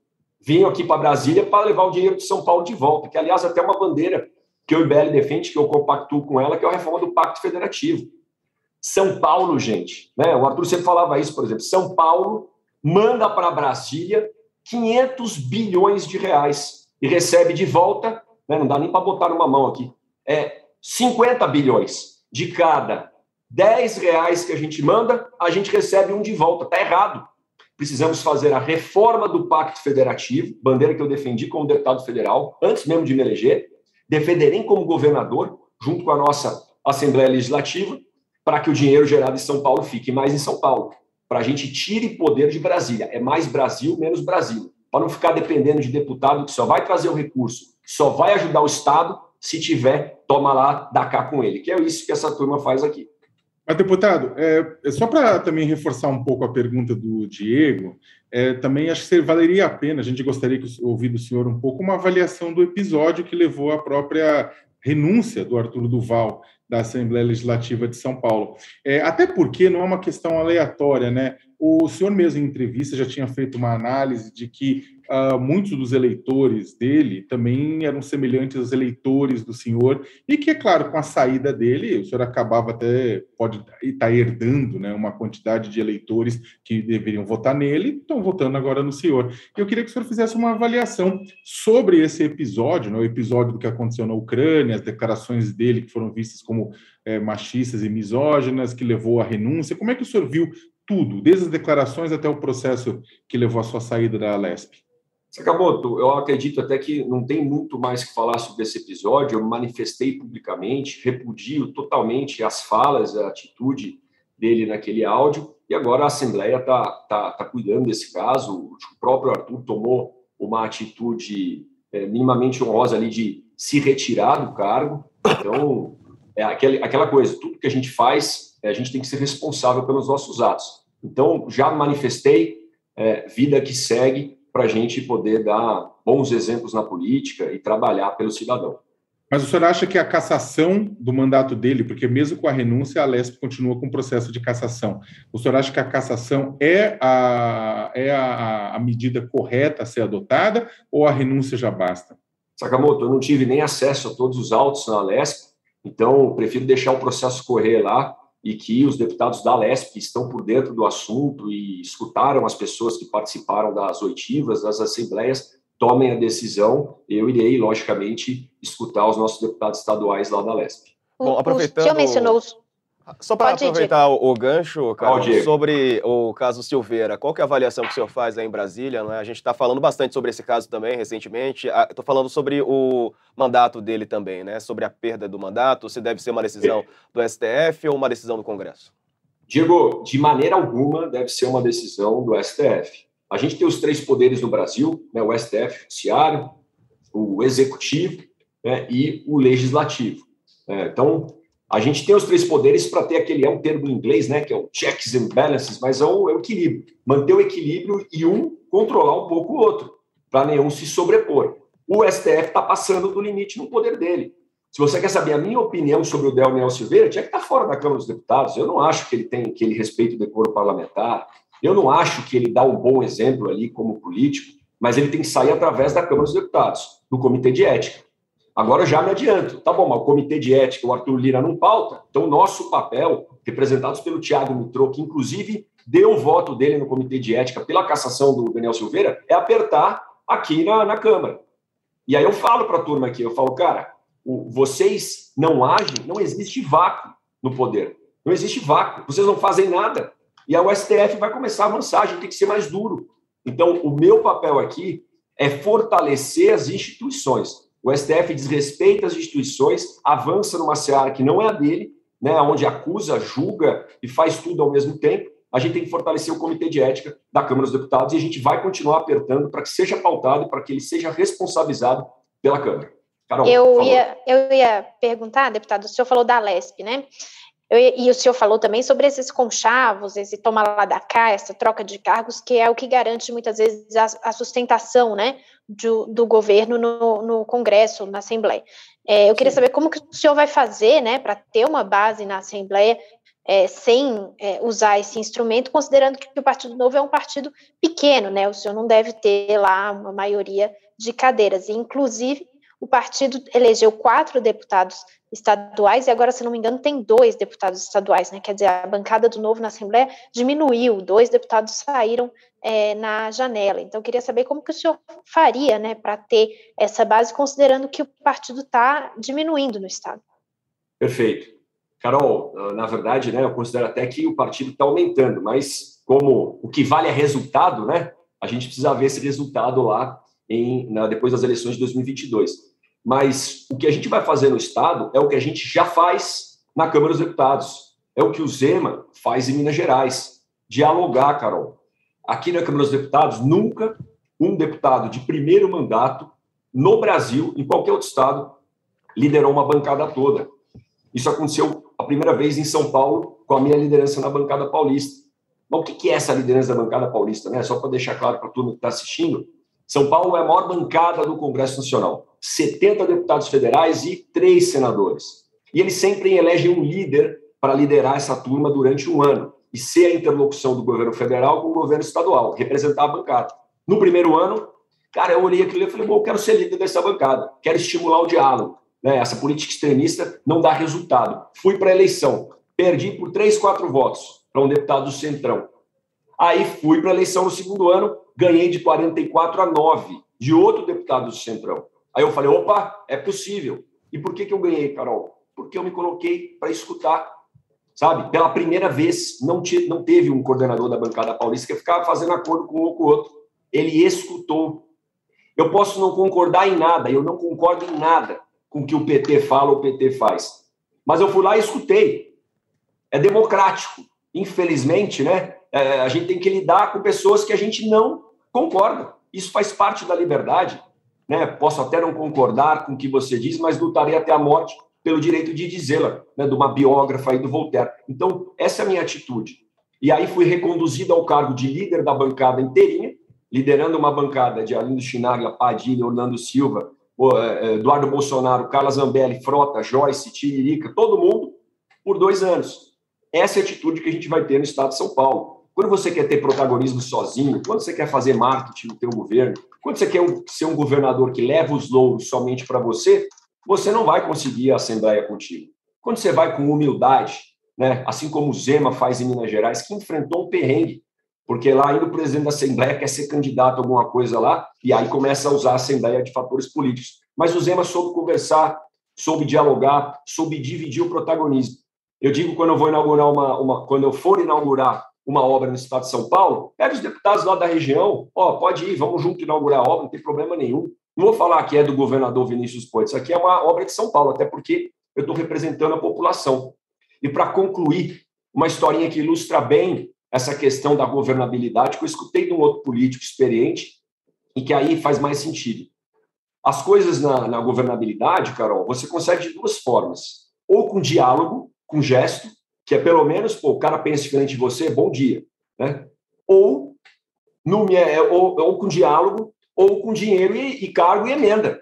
B: Vim aqui para Brasília para levar o dinheiro de São Paulo de volta, que aliás até uma bandeira que o IBL defende, que eu compactuo com ela, que é a reforma do Pacto Federativo. São Paulo, gente, né? O Arthur sempre falava isso, por exemplo. São Paulo manda para Brasília 500 bilhões de reais e recebe de volta, né, não dá nem para botar numa mão aqui, é 50 bilhões de cada 10 reais que a gente manda, a gente recebe um de volta. Está errado. Precisamos fazer a reforma do Pacto Federativo, bandeira que eu defendi como deputado federal, antes mesmo de me eleger, defenderei como governador, junto com a nossa Assembleia Legislativa, para que o dinheiro gerado em São Paulo fique mais em São Paulo para a gente tire poder de Brasília. É mais Brasil, menos Brasil. para não ficar dependendo de deputado que só vai trazer o recurso, só vai ajudar o Estado se tiver, toma lá, dá cá com ele, que é isso que essa turma faz aqui.
C: Mas, deputado, é, é só para também reforçar um pouco a pergunta do Diego, é, também acho que valeria a pena, a gente gostaria de ouvir do senhor um pouco uma avaliação do episódio que levou à própria renúncia do Arthur Duval da Assembleia Legislativa de São Paulo. É, até porque não é uma questão aleatória, né? O senhor mesmo em entrevista já tinha feito uma análise de que uh, muitos dos eleitores dele também eram semelhantes aos eleitores do senhor, e que, é claro, com a saída dele, o senhor acabava até, pode estar tá herdando né, uma quantidade de eleitores que deveriam votar nele, estão votando agora no senhor. Eu queria que o senhor fizesse uma avaliação sobre esse episódio, né, o episódio do que aconteceu na Ucrânia, as declarações dele que foram vistas como é, machistas e misóginas, que levou à renúncia. Como é que o senhor viu tudo, desde as declarações até o processo que levou à sua saída da Lesp?
B: Sakamoto, eu acredito até que não tem muito mais que falar sobre esse episódio. Eu manifestei publicamente, repudio totalmente as falas, a atitude dele naquele áudio, e agora a Assembleia está tá, tá cuidando desse caso. O próprio Arthur tomou uma atitude é, minimamente honrosa ali de se retirar do cargo. Então, é aquela coisa, tudo que a gente faz, é, a gente tem que ser responsável pelos nossos atos. Então, já manifestei, é, vida que segue, para a gente poder dar bons exemplos na política e trabalhar pelo cidadão.
C: Mas o senhor acha que a cassação do mandato dele, porque mesmo com a renúncia, a Lesp continua com o processo de cassação, o senhor acha que a cassação é a, é a, a medida correta a ser adotada ou a renúncia já basta?
B: Sakamoto, eu não tive nem acesso a todos os autos na Lesp, então prefiro deixar o processo correr lá e que os deputados da LESP, que estão por dentro do assunto e escutaram as pessoas que participaram das oitivas, das assembleias, tomem a decisão. Eu irei, logicamente, escutar os nossos deputados estaduais lá da LESP.
A: Bom, aproveitando... O senhor mencionou só para aproveitar o, o, gancho, cara, sobre o caso Silveira, qual que é a avaliação que o senhor faz aí em Brasília? Né? A gente está falando bastante sobre esse caso também recentemente. Estou falando sobre o mandato dele também, né? Sobre a perda do mandato, se deve ser uma decisão do STF ou uma decisão do Congresso?
B: Diego, de maneira alguma deve ser uma decisão do STF. A gente tem os três poderes no Brasil, né? o STF, o Judiciário, o Executivo né? e o Legislativo. É, então, a gente tem os três poderes para ter aquele, é um termo em inglês, né, que é o checks and balances, mas é o, é o equilíbrio. Manter o equilíbrio e um controlar um pouco o outro, para nenhum se sobrepor. O STF está passando do limite no poder dele. Se você quer saber a minha opinião sobre o Del Silveira, tinha que estar tá fora da Câmara dos Deputados. Eu não acho que ele tem que ele respeite o decoro parlamentar. Eu não acho que ele dá um bom exemplo ali como político, mas ele tem que sair através da Câmara dos Deputados, do Comitê de Ética. Agora já me adianto. Tá bom, mas o Comitê de Ética, o Arthur Lira não pauta. Então, nosso papel, representados pelo Tiago Mitrô, que inclusive deu o voto dele no Comitê de Ética pela cassação do Daniel Silveira, é apertar aqui na, na Câmara. E aí eu falo para a turma aqui, eu falo, cara, o, vocês não agem, não existe vácuo no poder. Não existe vácuo. Vocês não fazem nada. E a STF vai começar a avançar, a gente tem que ser mais duro. Então, o meu papel aqui é fortalecer as instituições o STF desrespeita as instituições, avança numa seara que não é a dele, né, onde acusa, julga e faz tudo ao mesmo tempo. A gente tem que fortalecer o Comitê de Ética da Câmara dos Deputados e a gente vai continuar apertando para que seja pautado e para que ele seja responsabilizado pela Câmara.
D: Carol, eu, ia, eu ia perguntar, deputado, o senhor falou da LESP, né? Eu, e o senhor falou também sobre esses conchavos, esse toma lá da cá, essa troca de cargos, que é o que garante muitas vezes a, a sustentação né, do, do governo no, no, Congresso, na Assembleia. É, eu queria saber como que o senhor vai fazer né, para ter uma base na Assembleia é, sem é, usar esse instrumento, considerando que o Partido Novo é um partido pequeno, né? O senhor não deve ter lá uma maioria de cadeiras. E, inclusive, o partido elegeu quatro deputados estaduais e agora, se não me engano, tem dois deputados estaduais, né? Quer dizer, a bancada do Novo na Assembleia diminuiu, dois deputados saíram é, na janela. Então, eu queria saber como que o senhor faria, né, para ter essa base, considerando que o partido está diminuindo no estado.
B: Perfeito. Carol, na verdade, né, eu considero até que o partido está aumentando, mas como o que vale é resultado, né? A gente precisa ver esse resultado lá em, na, depois das eleições de 2022. Mas o que a gente vai fazer no Estado é o que a gente já faz na Câmara dos Deputados. É o que o Zema faz em Minas Gerais. Dialogar, Carol. Aqui na Câmara dos Deputados, nunca um deputado de primeiro mandato no Brasil, em qualquer outro estado, liderou uma bancada toda. Isso aconteceu a primeira vez em São Paulo, com a minha liderança na bancada paulista. Mas o que é essa liderança da bancada paulista? Né? Só para deixar claro para a turma que está assistindo, São Paulo é a maior bancada do Congresso Nacional. 70 deputados federais e três senadores. E eles sempre elegem um líder para liderar essa turma durante um ano e ser a interlocução do governo federal com o governo estadual, representar a bancada. No primeiro ano, cara, eu olhei aquilo e falei, bom, eu quero ser líder dessa bancada, quero estimular o diálogo. Né? Essa política extremista não dá resultado. Fui para a eleição, perdi por três, quatro votos para um deputado do Centrão. Aí fui para a eleição no segundo ano, ganhei de 44 a 9 de outro deputado do Centrão. Aí eu falei, opa, é possível. E por que, que eu ganhei, Carol? Porque eu me coloquei para escutar sabe? Pela primeira vez, não, te, não teve um coordenador da bancada paulista que ficava fazendo acordo com um ou com o outro. Ele escutou. Eu posso não concordar em nada, eu não concordo em nada com o que o PT fala ou o PT faz. Mas eu fui lá e escutei. É democrático. Infelizmente, né? É, a gente tem que lidar com pessoas que a gente não concorda. Isso faz parte da liberdade. Né? Posso até não concordar com o que você diz, mas lutarei até a morte pelo direito de dizê-la, né, de uma biógrafa aí do Voltaire. Então, essa é a minha atitude. E aí fui reconduzido ao cargo de líder da bancada inteirinha, liderando uma bancada de Arlindo Chinaglia, Padilha, Orlando Silva, é, é, Eduardo Bolsonaro, Carla Zambelli, Frota, Joyce, Tiririca, todo mundo, por dois anos. Essa é a atitude que a gente vai ter no Estado de São Paulo. Quando você quer ter protagonismo sozinho, quando você quer fazer marketing no teu governo, quando você quer ser um governador que leva os louros somente para você, você não vai conseguir a Assembleia contigo. Quando você vai com humildade, né, assim como o Zema faz em Minas Gerais, que enfrentou um perrengue, porque lá ainda o presidente da Assembleia quer ser candidato a alguma coisa lá, e aí começa a usar a Assembleia de fatores políticos. Mas o Zema soube conversar, soube dialogar, soube dividir o protagonismo. Eu digo quando eu vou inaugurar uma, uma quando eu for inaugurar uma obra no estado de São Paulo, pede os deputados lá da região, ó, pode ir, vamos junto inaugurar a obra, não tem problema nenhum. Não vou falar que é do governador Vinícius Poit, isso aqui é uma obra de São Paulo, até porque eu estou representando a população. E para concluir, uma historinha que ilustra bem essa questão da governabilidade, que eu escutei de um outro político experiente e que aí faz mais sentido. As coisas na, na governabilidade, Carol, você consegue de duas formas. Ou com diálogo, com gesto, que é pelo menos, pô, o cara pensa diferente de você, bom dia. Né? Ou, no, ou, ou com diálogo, ou com dinheiro e, e cargo e emenda.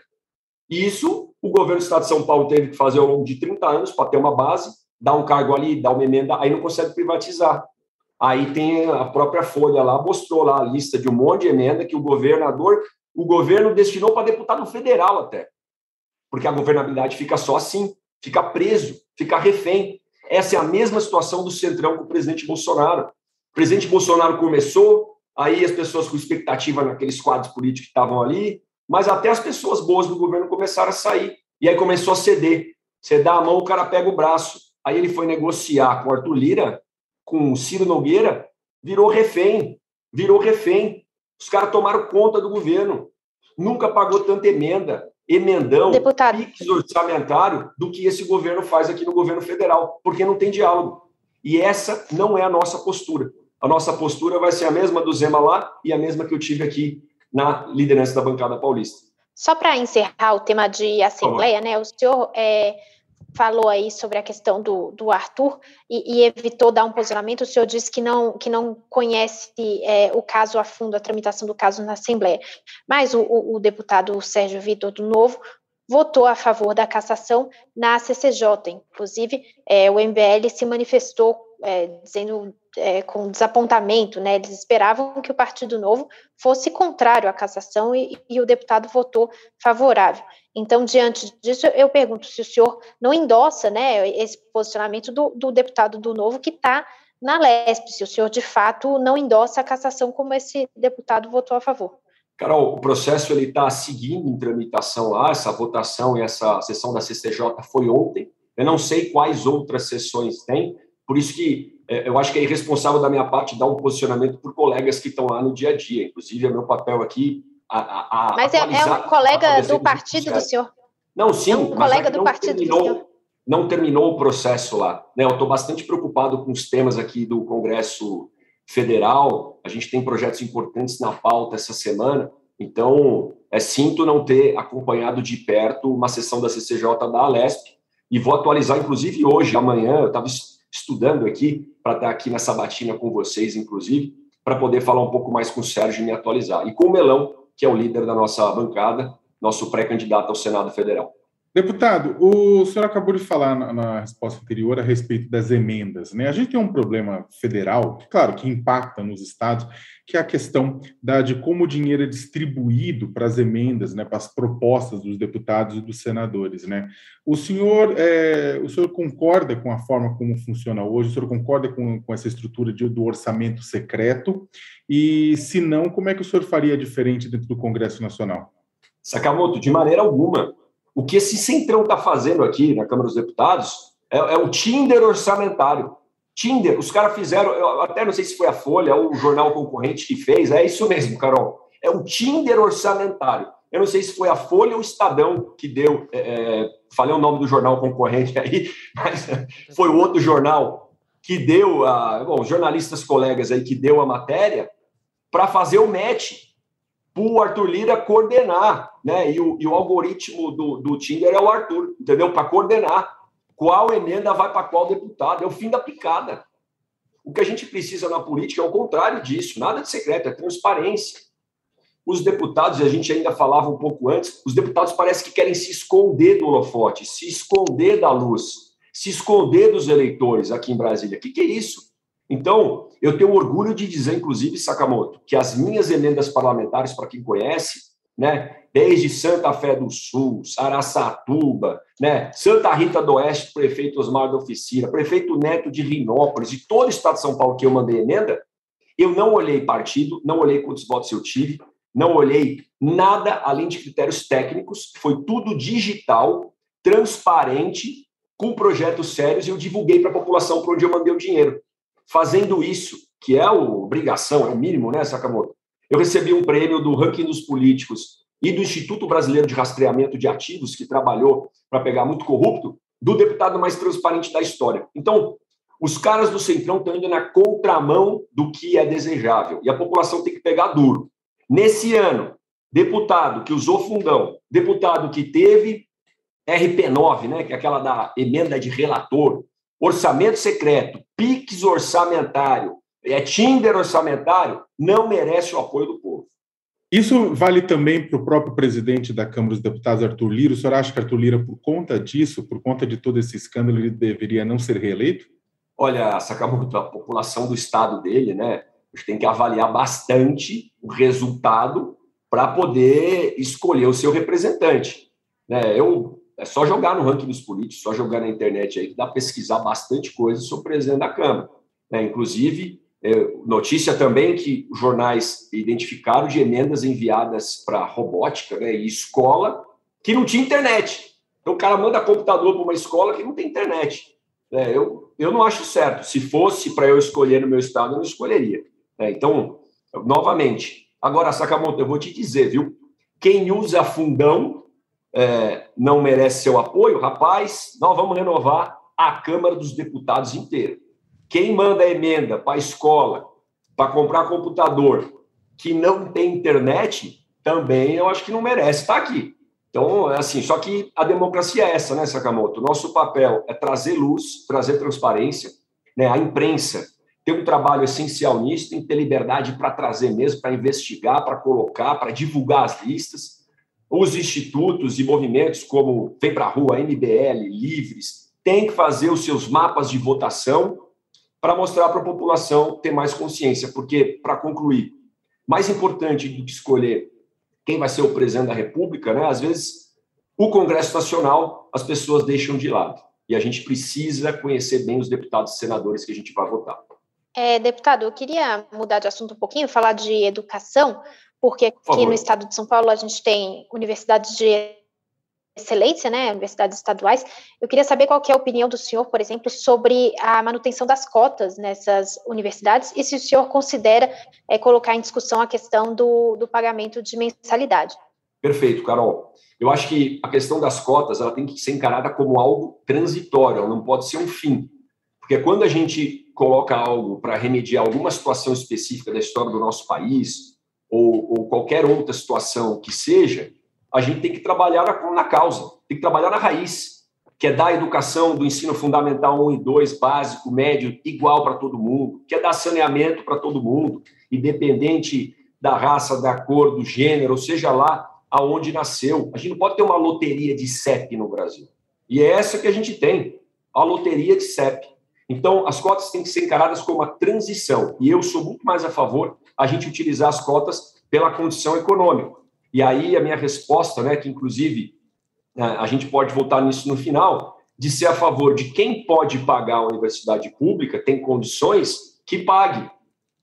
B: Isso o governo do Estado de São Paulo teve que fazer ao longo de 30 anos para ter uma base, dar um cargo ali, dar uma emenda, aí não consegue privatizar. Aí tem a própria Folha lá, mostrou lá a lista de um monte de emenda que o governador, o governo destinou para deputado federal até. Porque a governabilidade fica só assim, fica preso, fica refém. Essa é a mesma situação do Centrão com o presidente Bolsonaro. O presidente Bolsonaro começou, aí as pessoas com expectativa naqueles quadros políticos que estavam ali, mas até as pessoas boas do governo começaram a sair. E aí começou a ceder. Você dá a mão, o cara pega o braço. Aí ele foi negociar com o Arthur Lira, com o Ciro Nogueira, virou refém. Virou refém. Os caras tomaram conta do governo. Nunca pagou tanta emenda, emendão,
D: Deputado.
B: PIX orçamentário do que esse governo faz aqui no governo federal, porque não tem diálogo. E essa não é a nossa postura a nossa postura vai ser a mesma do Zema lá e a mesma que eu tive aqui na liderança da bancada paulista.
D: Só para encerrar o tema de assembleia, né? O senhor é, falou aí sobre a questão do, do Arthur e, e, evitou dar um posicionamento. O senhor disse que não, que não conhece é, o caso a fundo, a tramitação do caso na Assembleia. Mas o, o, o deputado Sérgio Vitor, do Novo, votou a favor da cassação na CCJ. Inclusive, é, o MBL se manifestou é, dizendo é, com desapontamento, né? Eles esperavam que o Partido Novo fosse contrário à cassação e, e, o deputado votou favorável. Então, diante disso, eu pergunto se o senhor não endossa, né, esse posicionamento do, do deputado do Novo que está na LESP, se o senhor de fato não endossa a cassação como esse deputado votou a favor.
B: Carol, o processo ele está seguindo em tramitação lá, essa votação e essa sessão da CCJ foi ontem. Eu não sei quais outras sessões tem, por isso que é, eu acho que é irresponsável da minha parte dar um posicionamento por colegas que estão lá no dia a dia. Inclusive, é meu papel aqui a, a,
D: a Mas é, é um colega do partido do senhor?
B: Não, sim. É um colega do partido terminou, do senhor? Não terminou o processo lá. Né? Eu estou bastante preocupado com os temas aqui do Congresso Federal. A gente tem projetos importantes na pauta essa semana, Então, é sinto não ter acompanhado de perto uma sessão da CCJ da Alesp e vou atualizar, inclusive, hoje, amanhã, eu estava estudando aqui para estar aqui na sabatina com vocês, inclusive, para poder falar um pouco mais com o Sérgio e me atualizar. E com o Melão, que é o líder da nossa bancada, nosso pré-candidato ao Senado Federal.
C: Deputado, o senhor acabou de falar na, na, resposta anterior a respeito das emendas. Né? A gente tem um problema federal, claro, que impacta nos estados, que é a questão da, de como o dinheiro é distribuído para as emendas, né, para as propostas dos deputados e dos senadores. Né? O senhor, é, o senhor concorda com a forma como funciona hoje? O senhor concorda com, com essa estrutura de, do orçamento secreto? E, se não, como é que o senhor faria diferente dentro do Congresso Nacional?
B: Sakamoto, de maneira alguma o que esse Centrão está fazendo aqui na Câmara dos Deputados é, é o Tinder orçamentário. Tinder, os caras fizeram, eu até não sei se foi a Folha ou o jornal concorrente que fez, é isso mesmo, Carol. É um Tinder orçamentário. Eu não sei se foi a Folha ou o Estadão que deu, é, é falei o nome do jornal concorrente aí, mas foi o outro jornal que deu, a, bom, jornalistas colegas aí que deu a matéria para fazer o match para o Arthur Lira coordenar, né? E o, e o algoritmo do, do Tinder é o Arthur, entendeu? Para coordenar qual emenda vai para qual deputado. É o fim da picada. O que a gente precisa na política é o contrário disso, nada de secreto, é transparência. Os deputados, e a gente ainda falava um pouco antes, os deputados parece que querem se esconder do holofote, se esconder da luz, se esconder dos eleitores aqui em Brasília. O que, que é isso? Então, eu tenho orgulho de dizer, inclusive, Sakamoto, que as minhas emendas parlamentares, para quem conhece, né, desde Santa Fé do Sul, Saraçatuba, né, Santa Rita do Oeste, prefeito Osmar da Oficina, prefeito Neto de Rinópolis, e todo o estado de São Paulo que eu mandei emenda, eu não olhei partido, não olhei quantos votos eu tive, não olhei nada além de critérios técnicos, foi tudo digital, transparente, com projetos sérios, e eu divulguei para a população para onde eu mandei o dinheiro fazendo isso, que é a obrigação, é o mínimo, né, Sakamoto? Eu recebi um prêmio do ranking dos políticos e do Instituto Brasileiro de Rastreamento de Ativos, que trabalhou para pegar muito corrupto, do deputado mais transparente da história. Então, os caras do Centrão estão indo na contramão do que é desejável e a população tem que pegar duro. Nesse ano, deputado que usou fundão, deputado que teve RP9, né, que é aquela da emenda de relator, orçamento secreto, PIX orçamentário, é Tinder orçamentário, não merece o apoio do povo.
C: Isso vale também para o próprio presidente da Câmara dos Deputados, Arthur Lira. O senhor acha que Arthur Lira, por conta disso, por conta de todo esse escândalo, ele deveria não ser reeleito?
B: Olha, Sakamoto, a população do estado dele, né, a gente tem que avaliar bastante o resultado para poder escolher o seu representante. Né, eu é só jogar no ranking dos políticos, só jogar na internet aí, que dá para pesquisar bastante coisa sobre o presidente da Câmara. Né? Inclusive, notícia também que jornais identificaram de emendas enviadas para robótica né, e escola que não tinha internet. Então o cara manda computador para uma escola que não tem internet. É, eu, eu não acho certo. Se fosse para eu escolher no meu estado, eu não escolheria. É, então, novamente, agora, Sakamoto, eu vou te dizer, viu? Quem usa fundão é, não merece seu apoio, rapaz, nós vamos renovar a Câmara dos Deputados inteira. Quem manda emenda para a escola, para comprar computador, que não tem internet, também eu acho que não merece estar aqui. Então, é assim, só que a democracia é essa, né, Sakamoto? Nosso papel é trazer luz, trazer transparência, né? A imprensa tem um trabalho essencial nisso, tem que ter liberdade para trazer mesmo, para investigar, para colocar, para divulgar as listas os institutos e movimentos como Vem para a Rua, MBL, Livres, têm que fazer os seus mapas de votação para mostrar para a população ter mais consciência. Porque, para concluir, mais importante do que escolher quem vai ser o presidente da República, né, às vezes o Congresso Nacional as pessoas deixam de lado. E a gente precisa conhecer bem os deputados e senadores que a gente vai votar.
D: É, deputado, eu queria mudar de assunto um pouquinho, falar de educação porque aqui no estado de São Paulo a gente tem universidades de excelência, né, universidades estaduais. Eu queria saber qual que é a opinião do senhor, por exemplo, sobre a manutenção das cotas nessas universidades e se o senhor considera é, colocar em discussão a questão do, do pagamento de mensalidade.
B: Perfeito, Carol. Eu acho que a questão das cotas ela tem que ser encarada como algo transitório, ela não pode ser um fim. Porque quando a gente coloca algo para remediar alguma situação específica da história do nosso país, ou, ou qualquer outra situação que seja, a gente tem que trabalhar na, causa, tem que trabalhar na raiz, que é dar educação do ensino fundamental 1 e 2, básico, médio, igual para todo mundo, que é dar saneamento para todo mundo, independente da raça, da cor, do gênero, ou seja lá aonde nasceu. A gente não pode ter uma loteria de CEP no Brasil. E é essa que a gente tem, a loteria de CEP. Então, as cotas têm que ser encaradas como uma transição. E eu sou muito mais a favor a gente utilizar as cotas pela condição econômica. E aí a minha resposta, né, que inclusive né, a gente pode voltar nisso no final, de ser a favor de quem pode pagar a universidade pública, tem condições, que pague.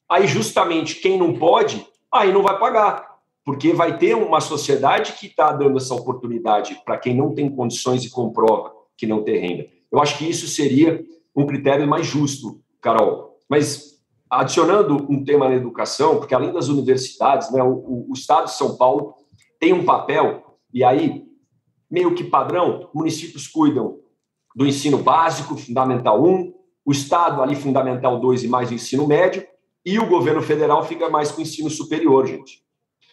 B: Aí, justamente, quem não pode, aí não vai pagar, porque vai ter uma sociedade que está dando essa oportunidade para quem não tem condições e comprova que não tem renda. Eu acho que isso seria um critério mais justo, Carol. Mas adicionando um tema na educação, porque além das universidades, né, o, o Estado de São Paulo tem um papel, e aí, meio que padrão, municípios cuidam do ensino básico, fundamental 1, o Estado ali, fundamental 2 e mais o ensino médio, e o governo federal fica mais com o ensino superior, gente.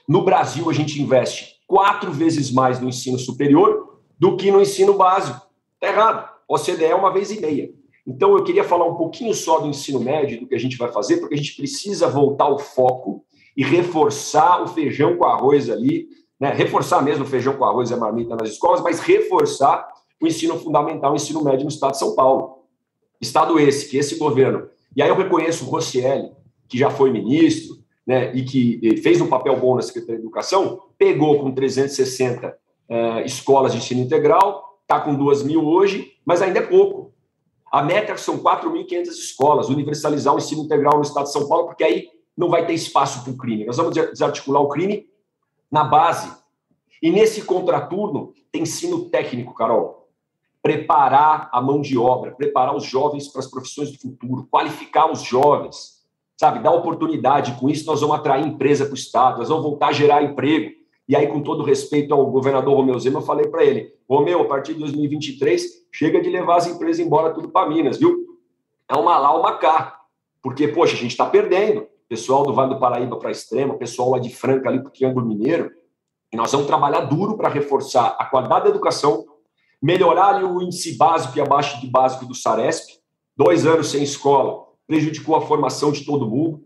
B: No Brasil, a gente investe quatro vezes mais no ensino superior do que no ensino básico. Está errado. OCDE é uma vez e meia. Então, eu queria falar um pouquinho só do ensino médio, do que a gente vai fazer, porque a gente precisa voltar o foco e reforçar o feijão com arroz ali, né? reforçar mesmo o feijão com arroz e a marmita nas escolas, mas reforçar o ensino fundamental, o ensino médio no estado de São Paulo. Estado esse, que esse governo. E aí eu reconheço o Rossielli, que já foi ministro, né, e que fez um papel bom na Secretaria de Educação, pegou com 360 uh, eh, escolas de ensino integral, está com 2 mil hoje, mas ainda é pouco. A meta são 4.500 escolas, universalizar o ensino integral no estado de São Paulo, porque aí não vai ter espaço para o crime. Nós vamos desarticular o crime na base. E nesse contraturno tem ensino técnico, Carol. Preparar a mão de obra, preparar os jovens para as profissões do futuro, qualificar os jovens, sabe? Dar oportunidade. Com isso, nós vamos atrair empresa para o Estado, nós vamos voltar a gerar emprego. E aí, com todo respeito ao governador Romeu Zema, eu falei para ele: Romeu, a partir de 2023, chega de levar as empresas embora tudo para Minas, viu? É uma lá, uma cá. Porque, poxa, a gente está perdendo. Pessoal do Vale do Paraíba para a Extrema, pessoal lá de Franca, ali para o Triângulo Mineiro. E nós vamos trabalhar duro para reforçar a qualidade da educação, melhorar o índice básico e abaixo de básico do Saresp. Dois anos sem escola prejudicou a formação de todo mundo.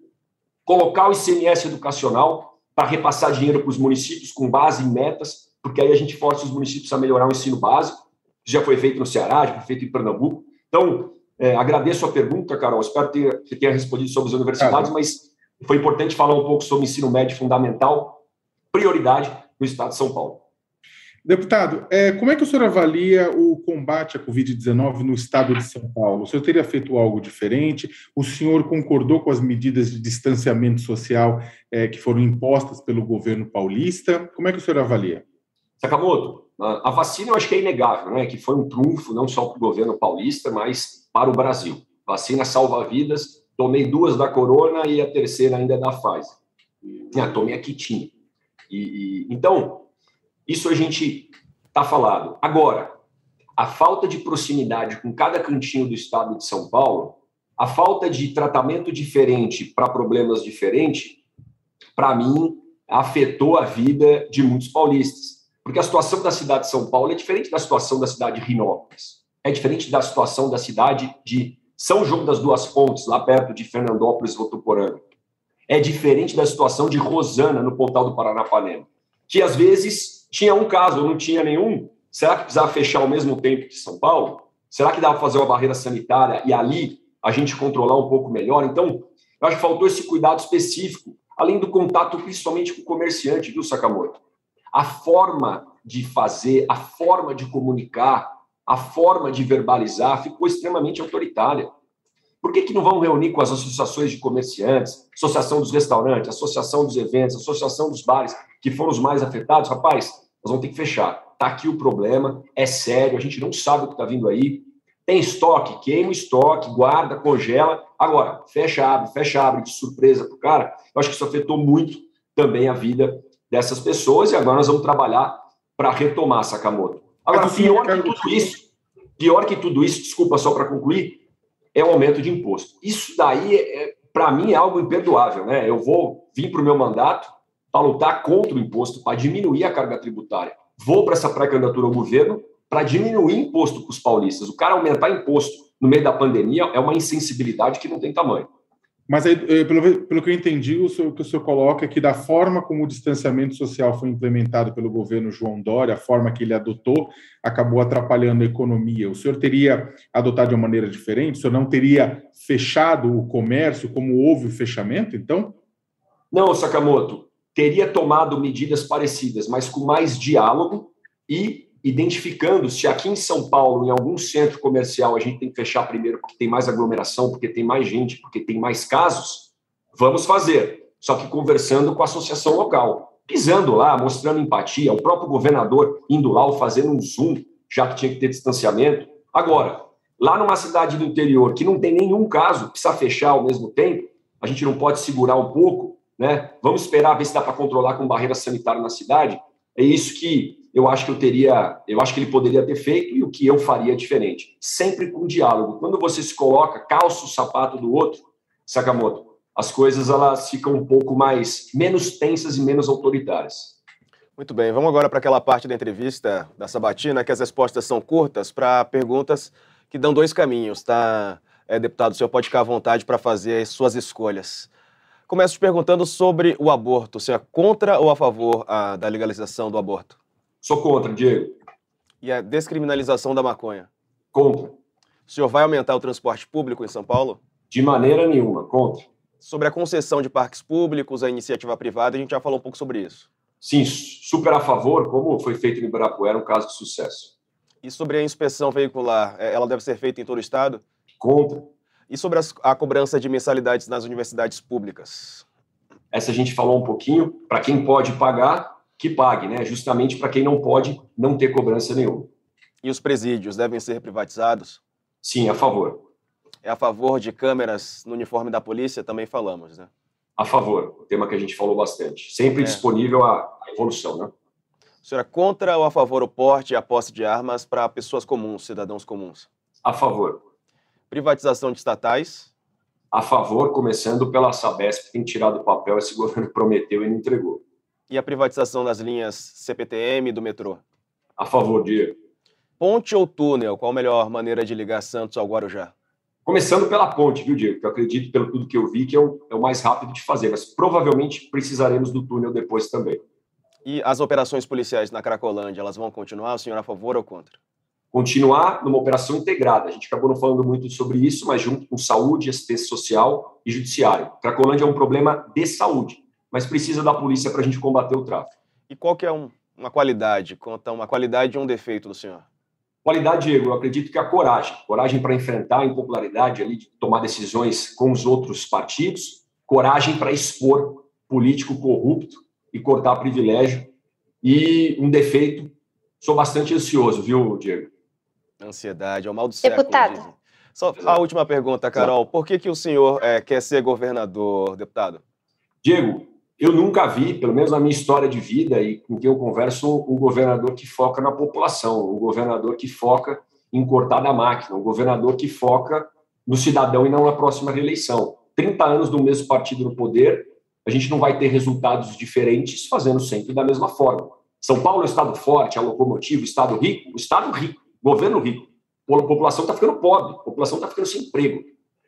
B: Colocar o ICMS educacional, para repassar dinheiro para os municípios com base em metas, porque aí a gente força os municípios a melhorar o ensino básico. Já foi feito no Ceará, já foi feito em Pernambuco. Então, é, agradeço a pergunta, Carol. Espero ter, que tenha respondido sobre as universidades, mas foi importante falar um pouco sobre o ensino médio fundamental, prioridade no estado de São Paulo.
C: Deputado, é, como é que o senhor avalia o combate à Covid-19 no estado de São Paulo? O senhor teria feito algo diferente? O senhor concordou com as medidas de distanciamento social é, que foram impostas pelo governo paulista? Como é que o senhor avalia?
B: Sakamoto, a vacina eu acho que é inegável, né? que foi um trunfo não só para o governo paulista, mas para o Brasil. Vacina salva vidas, tomei duas da Corona e a terceira ainda é da Pfizer. Ah, tomei a que tinha. E, e, então, isso a gente está falado. Agora, a falta de proximidade com cada cantinho do estado de São Paulo, a falta de tratamento diferente para problemas diferentes, para mim, afetou a vida de muitos paulistas. Porque a situação da cidade de São Paulo é diferente da situação da cidade de Rinópolis. É diferente da situação da cidade de São João das Duas Pontes, lá perto de Fernandópolis Votuporanga. É diferente da situação de Rosana, no Pontal do Paranapanema. Que às vezes tinha um caso, não tinha nenhum. Será que precisava fechar ao mesmo tempo que São Paulo? Será que dava para fazer uma barreira sanitária e ali a gente controlar um pouco melhor? Então, eu acho que faltou esse cuidado específico, além do contato principalmente com o comerciante, viu, Sakamoto? A forma de fazer, a forma de comunicar, a forma de verbalizar ficou extremamente autoritária. Por que, que não vão reunir com as associações de comerciantes, associação dos restaurantes, associação dos eventos, associação dos bares, que foram os mais afetados? Rapaz, nós vamos ter que fechar. Está aqui o problema, é sério, a gente não sabe o que está vindo aí. Tem estoque, queima o estoque, guarda, congela. Agora, fecha, abre, fecha, abre de surpresa para o cara. Eu acho que isso afetou muito também a vida dessas pessoas e agora nós vamos trabalhar para retomar, Sakamoto. Agora, pior que tudo isso, pior que tudo isso, desculpa só para concluir, é o aumento de imposto. Isso daí, é, para mim, é algo imperdoável. Né? Eu vou vir para o meu mandato para lutar contra o imposto, para diminuir a carga tributária. Vou para essa pré-candidatura ao governo para diminuir imposto para os paulistas. O cara aumentar imposto no meio da pandemia é uma insensibilidade que não tem tamanho.
C: Mas aí, eh, pelo, pelo que eu entendi, o, senhor, o que o senhor coloca é que da forma como o distanciamento social foi implementado pelo governo João Dória, a forma que ele adotou, acabou atrapalhando a economia. O senhor teria adotado de uma maneira diferente? O senhor não teria fechado o comércio como houve o fechamento, então?
B: Não, Sakamoto. Teria tomado medidas parecidas, mas com mais diálogo e identificando se aqui em São Paulo, em algum centro comercial, a gente tem que fechar primeiro porque tem mais aglomeração, porque tem mais gente, porque tem mais casos, vamos fazer. Só que conversando com a associação local, pisando lá, mostrando empatia, o próprio governador indo lá, fazendo um zoom, já que tinha que ter distanciamento. Agora, lá numa cidade do interior que não tem nenhum caso, precisa fechar ao mesmo tempo, a gente não pode segurar um pouco, né? Vamos esperar ver se dá para controlar com barreira sanitária na cidade. É isso que eu acho que eu teria, eu acho que ele poderia ter feito e o que eu faria diferente. Sempre com diálogo. Quando você se coloca, calça o sapato do outro, Sakamoto, as coisas elas ficam um pouco mais menos tensas e menos autoritárias.
A: Muito bem, vamos agora para aquela parte da entrevista da Sabatina que as respostas são curtas para perguntas que dão dois caminhos, tá? É, deputado, o senhor pode ficar à vontade para fazer as suas escolhas. Começo te perguntando sobre o aborto. Você é contra ou a favor a, ah, da legalização do aborto?
B: Sou contra, Diego.
A: E a descriminalização da maconha?
B: Contra. O
A: senhor vai aumentar o transporte público em São Paulo?
B: De maneira nenhuma, contra.
A: Sobre a concessão de parques públicos, a iniciativa privada, a gente já falou um pouco sobre isso.
B: Sim, super a favor, como foi feito em Ibirapuera, um caso de sucesso.
A: E sobre a inspeção veicular, é, ela deve ser feita em todo o estado?
B: Contra.
A: E sobre a cobrança de mensalidades nas universidades públicas?
B: Essa a gente falou um pouquinho. Para quem pode pagar, que pague, né? Justamente para quem não pode não ter cobrança nenhuma.
A: E os presídios devem ser privatizados?
B: Sim, a favor.
A: É a favor de câmeras no uniforme da polícia? Também falamos, né?
B: A favor, o tema que a gente falou bastante. Sempre é. disponível a evolução, né?
A: A senhora, contra ou a favor o porte e a posse de armas para pessoas comuns, cidadãos comuns?
B: A favor.
A: Privatização de estatais?
B: A favor, começando pela Sabesp, que tem tirado o papel, esse governo prometeu e não entregou.
A: E a privatização das linhas CPTM do metrô?
B: A favor, Diego.
A: Ponte ou túnel? Qual a melhor maneira de ligar Santos ao Guarujá?
B: Começando pela ponte, viu, Diego? Que eu acredito, pelo tudo que eu vi, que é o, é o mais rápido de fazer, mas provavelmente precisaremos do túnel depois também.
A: E as operações policiais na Cracolândia, elas vão continuar? O senhor é a favor ou contra?
B: Continuar numa operação integrada. A gente acabou não falando muito sobre isso, mas junto com saúde, assistência social e judiciário. Cracolândia é um problema de saúde mas precisa da polícia para a gente combater o tráfico.
A: E qual que é um, uma qualidade, conta uma qualidade e um defeito do senhor?
B: Qualidade, Diego, eu acredito que é a coragem. Coragem para enfrentar a impopularidade ali, de tomar decisões com os outros partidos, coragem para expor político corrupto e cortar privilégio. E um defeito, sou bastante ansioso, viu, Diego?
A: Ansiedade, é o mal do
D: Deputado.
A: século. Dizem. Só a última pergunta, Carol. Por que, que o senhor é, quer ser governador, deputado?
B: Diego, eu nunca vi, pelo menos na minha história de vida e com quem eu converso, um governador que foca na população, um governador que foca em cortar da máquina, um governador que foca no cidadão e não na próxima reeleição. 30 anos do mesmo partido no poder, a gente não vai ter resultados diferentes fazendo sempre da mesma forma. São Paulo é um estado forte, é locomotivo, estado rico, estado rico, governo rico. A população está ficando pobre, a população está ficando sem emprego.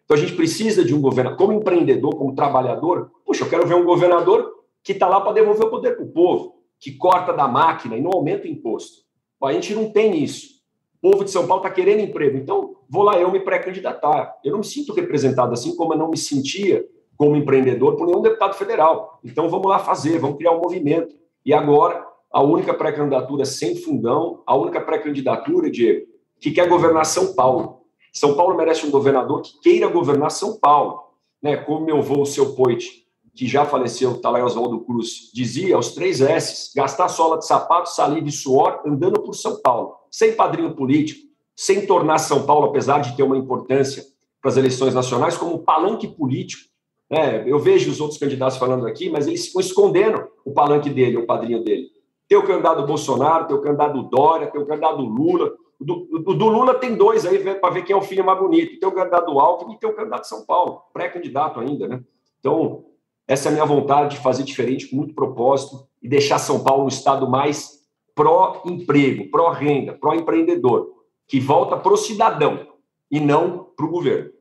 B: Então a gente precisa de um governador, como empreendedor, como trabalhador. Puxa, eu quero ver um governador que está lá para devolver o poder para o povo, que corta da máquina e não aumenta o imposto. A gente não tem isso. O povo de São Paulo está querendo emprego. Então, vou lá eu me pré-candidatar. Eu não me sinto representado assim como eu não me sentia como empreendedor por nenhum deputado federal. Então, vamos lá fazer, vamos criar um movimento. E agora, a única pré-candidatura sem fundão, a única pré-candidatura, Diego, que quer governar São Paulo. São Paulo merece um governador que queira governar São Paulo. Né? Como meu avô, o seu Poit, que já faleceu, Talai Oswaldo Cruz, dizia, os três S, gastar sola de sapato, saliva e suor, andando por São Paulo, sem padrinho político, sem tornar São Paulo, apesar de ter uma importância para as eleições nacionais, como palanque político. É, eu vejo os outros candidatos falando aqui, mas eles ficam escondendo o palanque dele, o padrinho dele. Tem o candidato Bolsonaro, tem o candidato Dória, tem o candidato Lula, do, do, Lula tem dois aí para ver quem é o filho mais bonito. Tem o candidato do Alckmin e tem o candidato de São Paulo, pré-candidato ainda, né? Então, Essa é a minha vontade de fazer diferente com muito propósito e deixar São Paulo um estado mais pró-emprego, pró-renda, pró-empreendedor, que volta para o cidadão e não para o governo.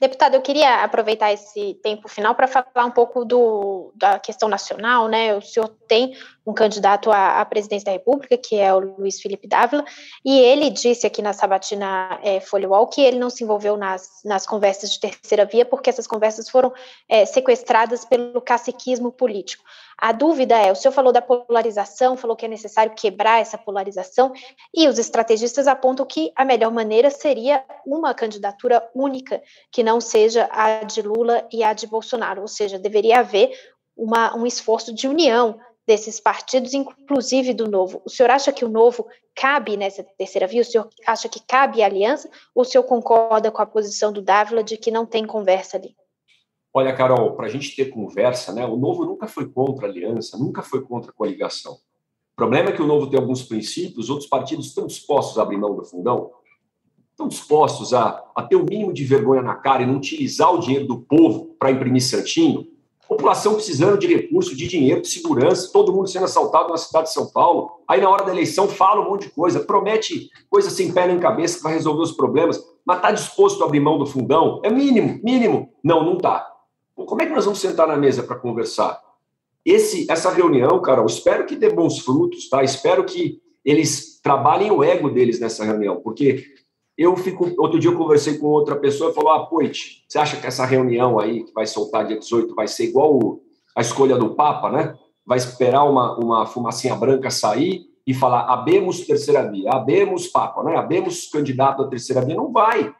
D: Deputado, eu queria aproveitar esse tempo final para falar um pouco do, da questão nacional, né? O senhor tem um candidato à, à, presidência da República, que é o Luiz Felipe Dávila, e ele disse aqui na sabatina é, Folhewall que ele não se envolveu nas, nas conversas de terceira via, porque essas conversas foram é, sequestradas pelo caciquismo político. A dúvida é: o senhor falou da polarização, falou que é necessário quebrar essa polarização, e os estrategistas apontam que a melhor maneira seria uma candidatura única, que não seja a de Lula e a de Bolsonaro, ou seja, deveria haver uma, um esforço de união desses partidos, inclusive do Novo. O senhor acha que o Novo cabe nessa terceira via? O senhor acha que cabe a aliança? Ou o senhor concorda com a posição do Dávila de que não tem conversa ali?
B: Olha, Carol, para a gente ter conversa, né? O Novo nunca foi contra a aliança, nunca foi contra a coligação. O problema é que o Novo tem alguns princípios, outros partidos estão dispostos a abrir mão do fundão, estão dispostos a, a ter o mínimo de vergonha na cara e não utilizar o dinheiro do povo para imprimir santinho. População precisando de recurso, de dinheiro, de segurança, todo mundo sendo assaltado na cidade de São Paulo. Aí, na hora da eleição, fala um monte de coisa, promete coisa sem pé nem cabeça que vai resolver os problemas, mas está disposto a abrir mão do fundão? É mínimo, mínimo. Não, não está. Como é que nós vamos sentar na mesa para conversar? Esse, essa reunião, Carol, espero que dê bons frutos, tá? Espero que eles trabalhem o ego deles nessa reunião, porque eu fico. Outro dia eu conversei com outra pessoa e falou: Ah, Poit, você acha que essa reunião aí, que vai soltar dia 18, vai ser igual o, a escolha do Papa, né? Vai esperar uma, uma fumacinha branca sair e falar: abemos terceira via, abemos Papa, né? Abemos candidato à terceira via. Não vai.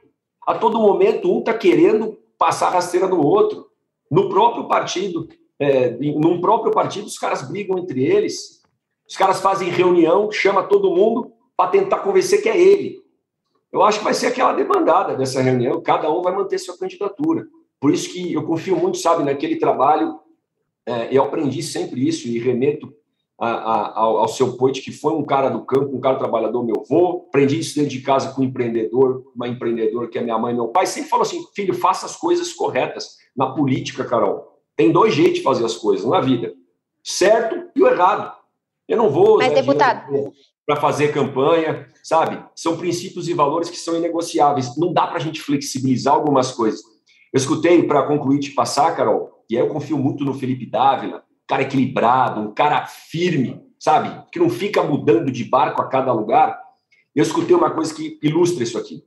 B: A todo momento, um está querendo passar a rasteira do outro. No próprio partido, é, num próprio partido, os caras brigam entre eles. Os caras fazem reunião, chama todo mundo para tentar convencer que é ele. Eu acho que vai ser aquela demandada dessa reunião, cada um vai manter sua candidatura. Por isso que eu confio muito, sabe, naquele trabalho. É, eu aprendi sempre isso e remeto a, a, ao, ao, seu Poit, que foi um cara do campo, um cara trabalhador, meu avô. Aprendi isso dentro de casa com um empreendedor, uma empreendedora que é minha mãe e meu pai. Sempre falou assim: filho, faça as coisas corretas na política, Carol. Tem dois jeitos de fazer as coisas na vida: certo e o errado. Eu não vou.
D: Mas, deputado.
B: Para fazer campanha, sabe? São princípios e valores que são inegociáveis. Não dá para a gente flexibilizar algumas coisas. Eu escutei, para concluir te passar, Carol, e aí eu confio muito no Felipe Dávila, um cara equilibrado, um cara firme, sabe? Que não fica mudando de barco a cada lugar. Eu escutei uma coisa que ilustra isso aqui.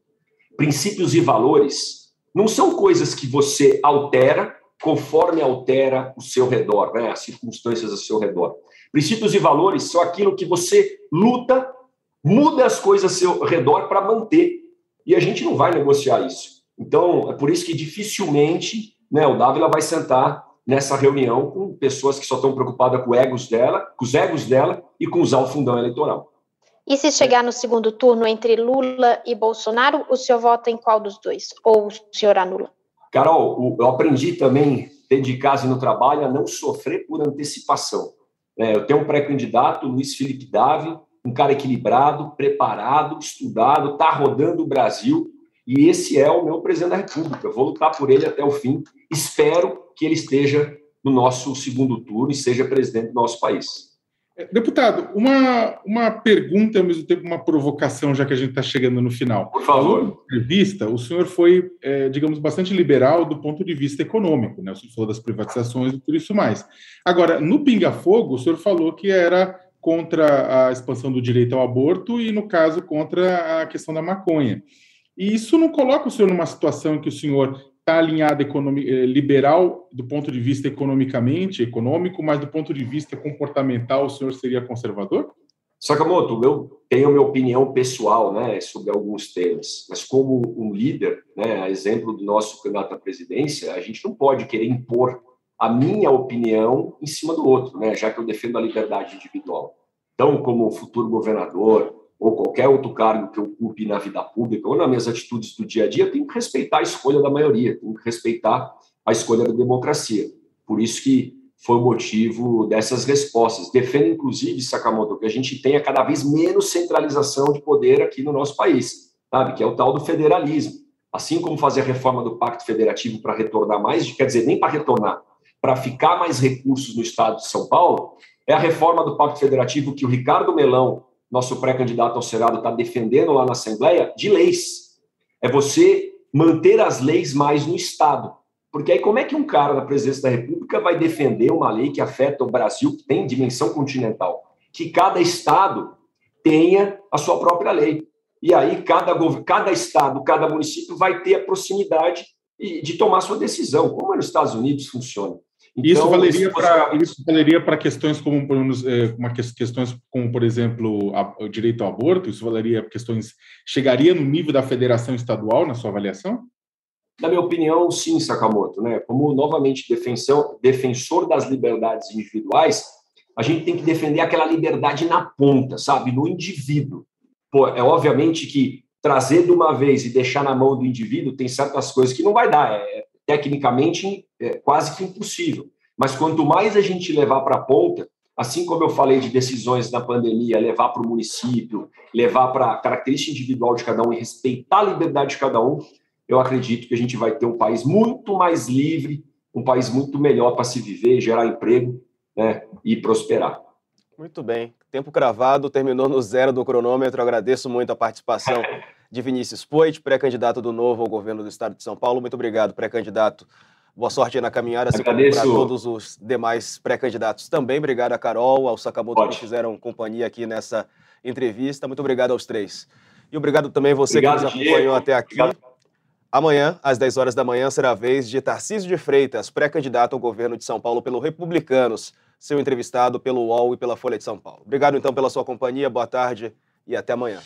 B: Princípios e valores não são coisas que você altera conforme altera o seu redor, né? as circunstâncias ao seu redor. Princípios e valores são aquilo que você luta, muda as coisas ao seu redor para manter. E a gente não vai negociar isso. Então, é por isso que dificilmente né, o Dávila vai sentar nessa reunião com pessoas que só estão preocupadas com, egos dela, com os egos dela e com usar o fundão eleitoral.
D: E se chegar no segundo turno entre Lula e Bolsonaro, o senhor vota em qual dos dois? Ou o senhor anula?
B: Carol, eu aprendi também, dentro de casa e no trabalho, a não sofrer por antecipação. É, eu tenho um pré-candidato, Luiz Felipe Davi, um cara equilibrado, preparado, estudado, está rodando o Brasil, e esse é o meu presidente da República. Eu vou lutar por ele até o fim. Espero que ele esteja no nosso segundo turno e seja presidente do nosso país.
C: Deputado, uma, uma pergunta e ao mesmo tempo uma provocação, já que a gente está chegando no final.
B: Por favor.
C: Na entrevista, o senhor foi, é, digamos, bastante liberal do ponto de vista econômico, né? O senhor falou das privatizações e tudo isso mais. Agora, no Pinga Fogo, o senhor falou que era contra a expansão do direito ao aborto e, no caso, contra a questão da maconha. E isso não coloca o senhor numa situação em que o senhor está alinhado eh, liberal do ponto de vista economicamente, econômico, mas do ponto de vista comportamental, o senhor seria conservador?
B: Sakamoto, eu tenho minha opinião pessoal né, sobre alguns temas, mas como um líder, né, a exemplo do nosso candidato à presidência, a gente não pode querer impor a minha opinião em cima do outro, né, já que eu defendo a liberdade individual. Então, como futuro governador, ou qualquer outro cargo que ocupe na vida pública ou nas minhas atitudes do dia a dia, tenho que respeitar a escolha da maioria, tenho que respeitar a escolha da democracia. Por isso que foi o motivo dessas respostas. Defendo, inclusive, Sakamoto, que a gente tenha cada vez menos centralização de poder aqui no nosso país, sabe? Que é o tal do federalismo. Assim como fazer a reforma do Pacto Federativo para retornar mais, quer dizer, nem para retornar, para ficar mais recursos no estado de São Paulo é a reforma do Pacto Federativo que o Ricardo Melão, nosso pré-candidato ao Senado, está defendendo lá na Assembleia, de leis. É você manter as leis mais no Estado. Porque aí, como é que um cara da presidência da República vai defender uma lei que afeta o Brasil, que tem dimensão continental? Que cada Estado tenha a sua própria lei. E aí, cada, cada Estado, cada município vai ter a proximidade de tomar sua decisão, como é nos Estados Unidos funciona.
C: Então, isso valeria para isso valeria para questões como é, uma questões como por exemplo a, o direito ao aborto. Isso valeria para questões chegaria no nível da federação estadual na sua avaliação?
B: Na minha opinião, sim, Sakamoto. Né? Como novamente defensor, defensor das liberdades individuais, a gente tem que defender aquela liberdade na ponta, sabe, no indivíduo. Pô, é obviamente que trazer de uma vez e deixar na mão do indivíduo tem certas coisas que não vai dar. É, tecnicamente é quase que impossível. Mas quanto mais a gente levar para a ponta, assim como eu falei de decisões na pandemia, levar para o município, levar para a característica individual de cada um e respeitar a liberdade de cada um, eu acredito que a gente vai ter um país muito mais livre, um país muito melhor para se viver, gerar emprego né, e prosperar.
A: Muito bem. Tempo cravado, terminou no zero do cronômetro. agradeço muito a participação de Vinícius Poit, pré-candidato do Novo ao governo do Estado de São Paulo. Muito obrigado, pré-candidato. Boa sorte aí na caminhada, assim como para todos os demais pré-candidatos também. Obrigado a Carol, ao Sakamoto Pode. que fizeram companhia aqui nessa entrevista. Muito obrigado aos três. E obrigado também você obrigado, que nos acompanhou Diego. até aqui. Obrigado. Amanhã, às 10 horas da manhã, será a vez de Tarcísio de Freitas, pré-candidato ao governo de São Paulo pelo Republicanos, seu entrevistado pelo UOL e pela Folha de São Paulo. Obrigado então pela sua companhia, boa tarde e até amanhã.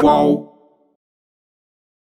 A: Qual?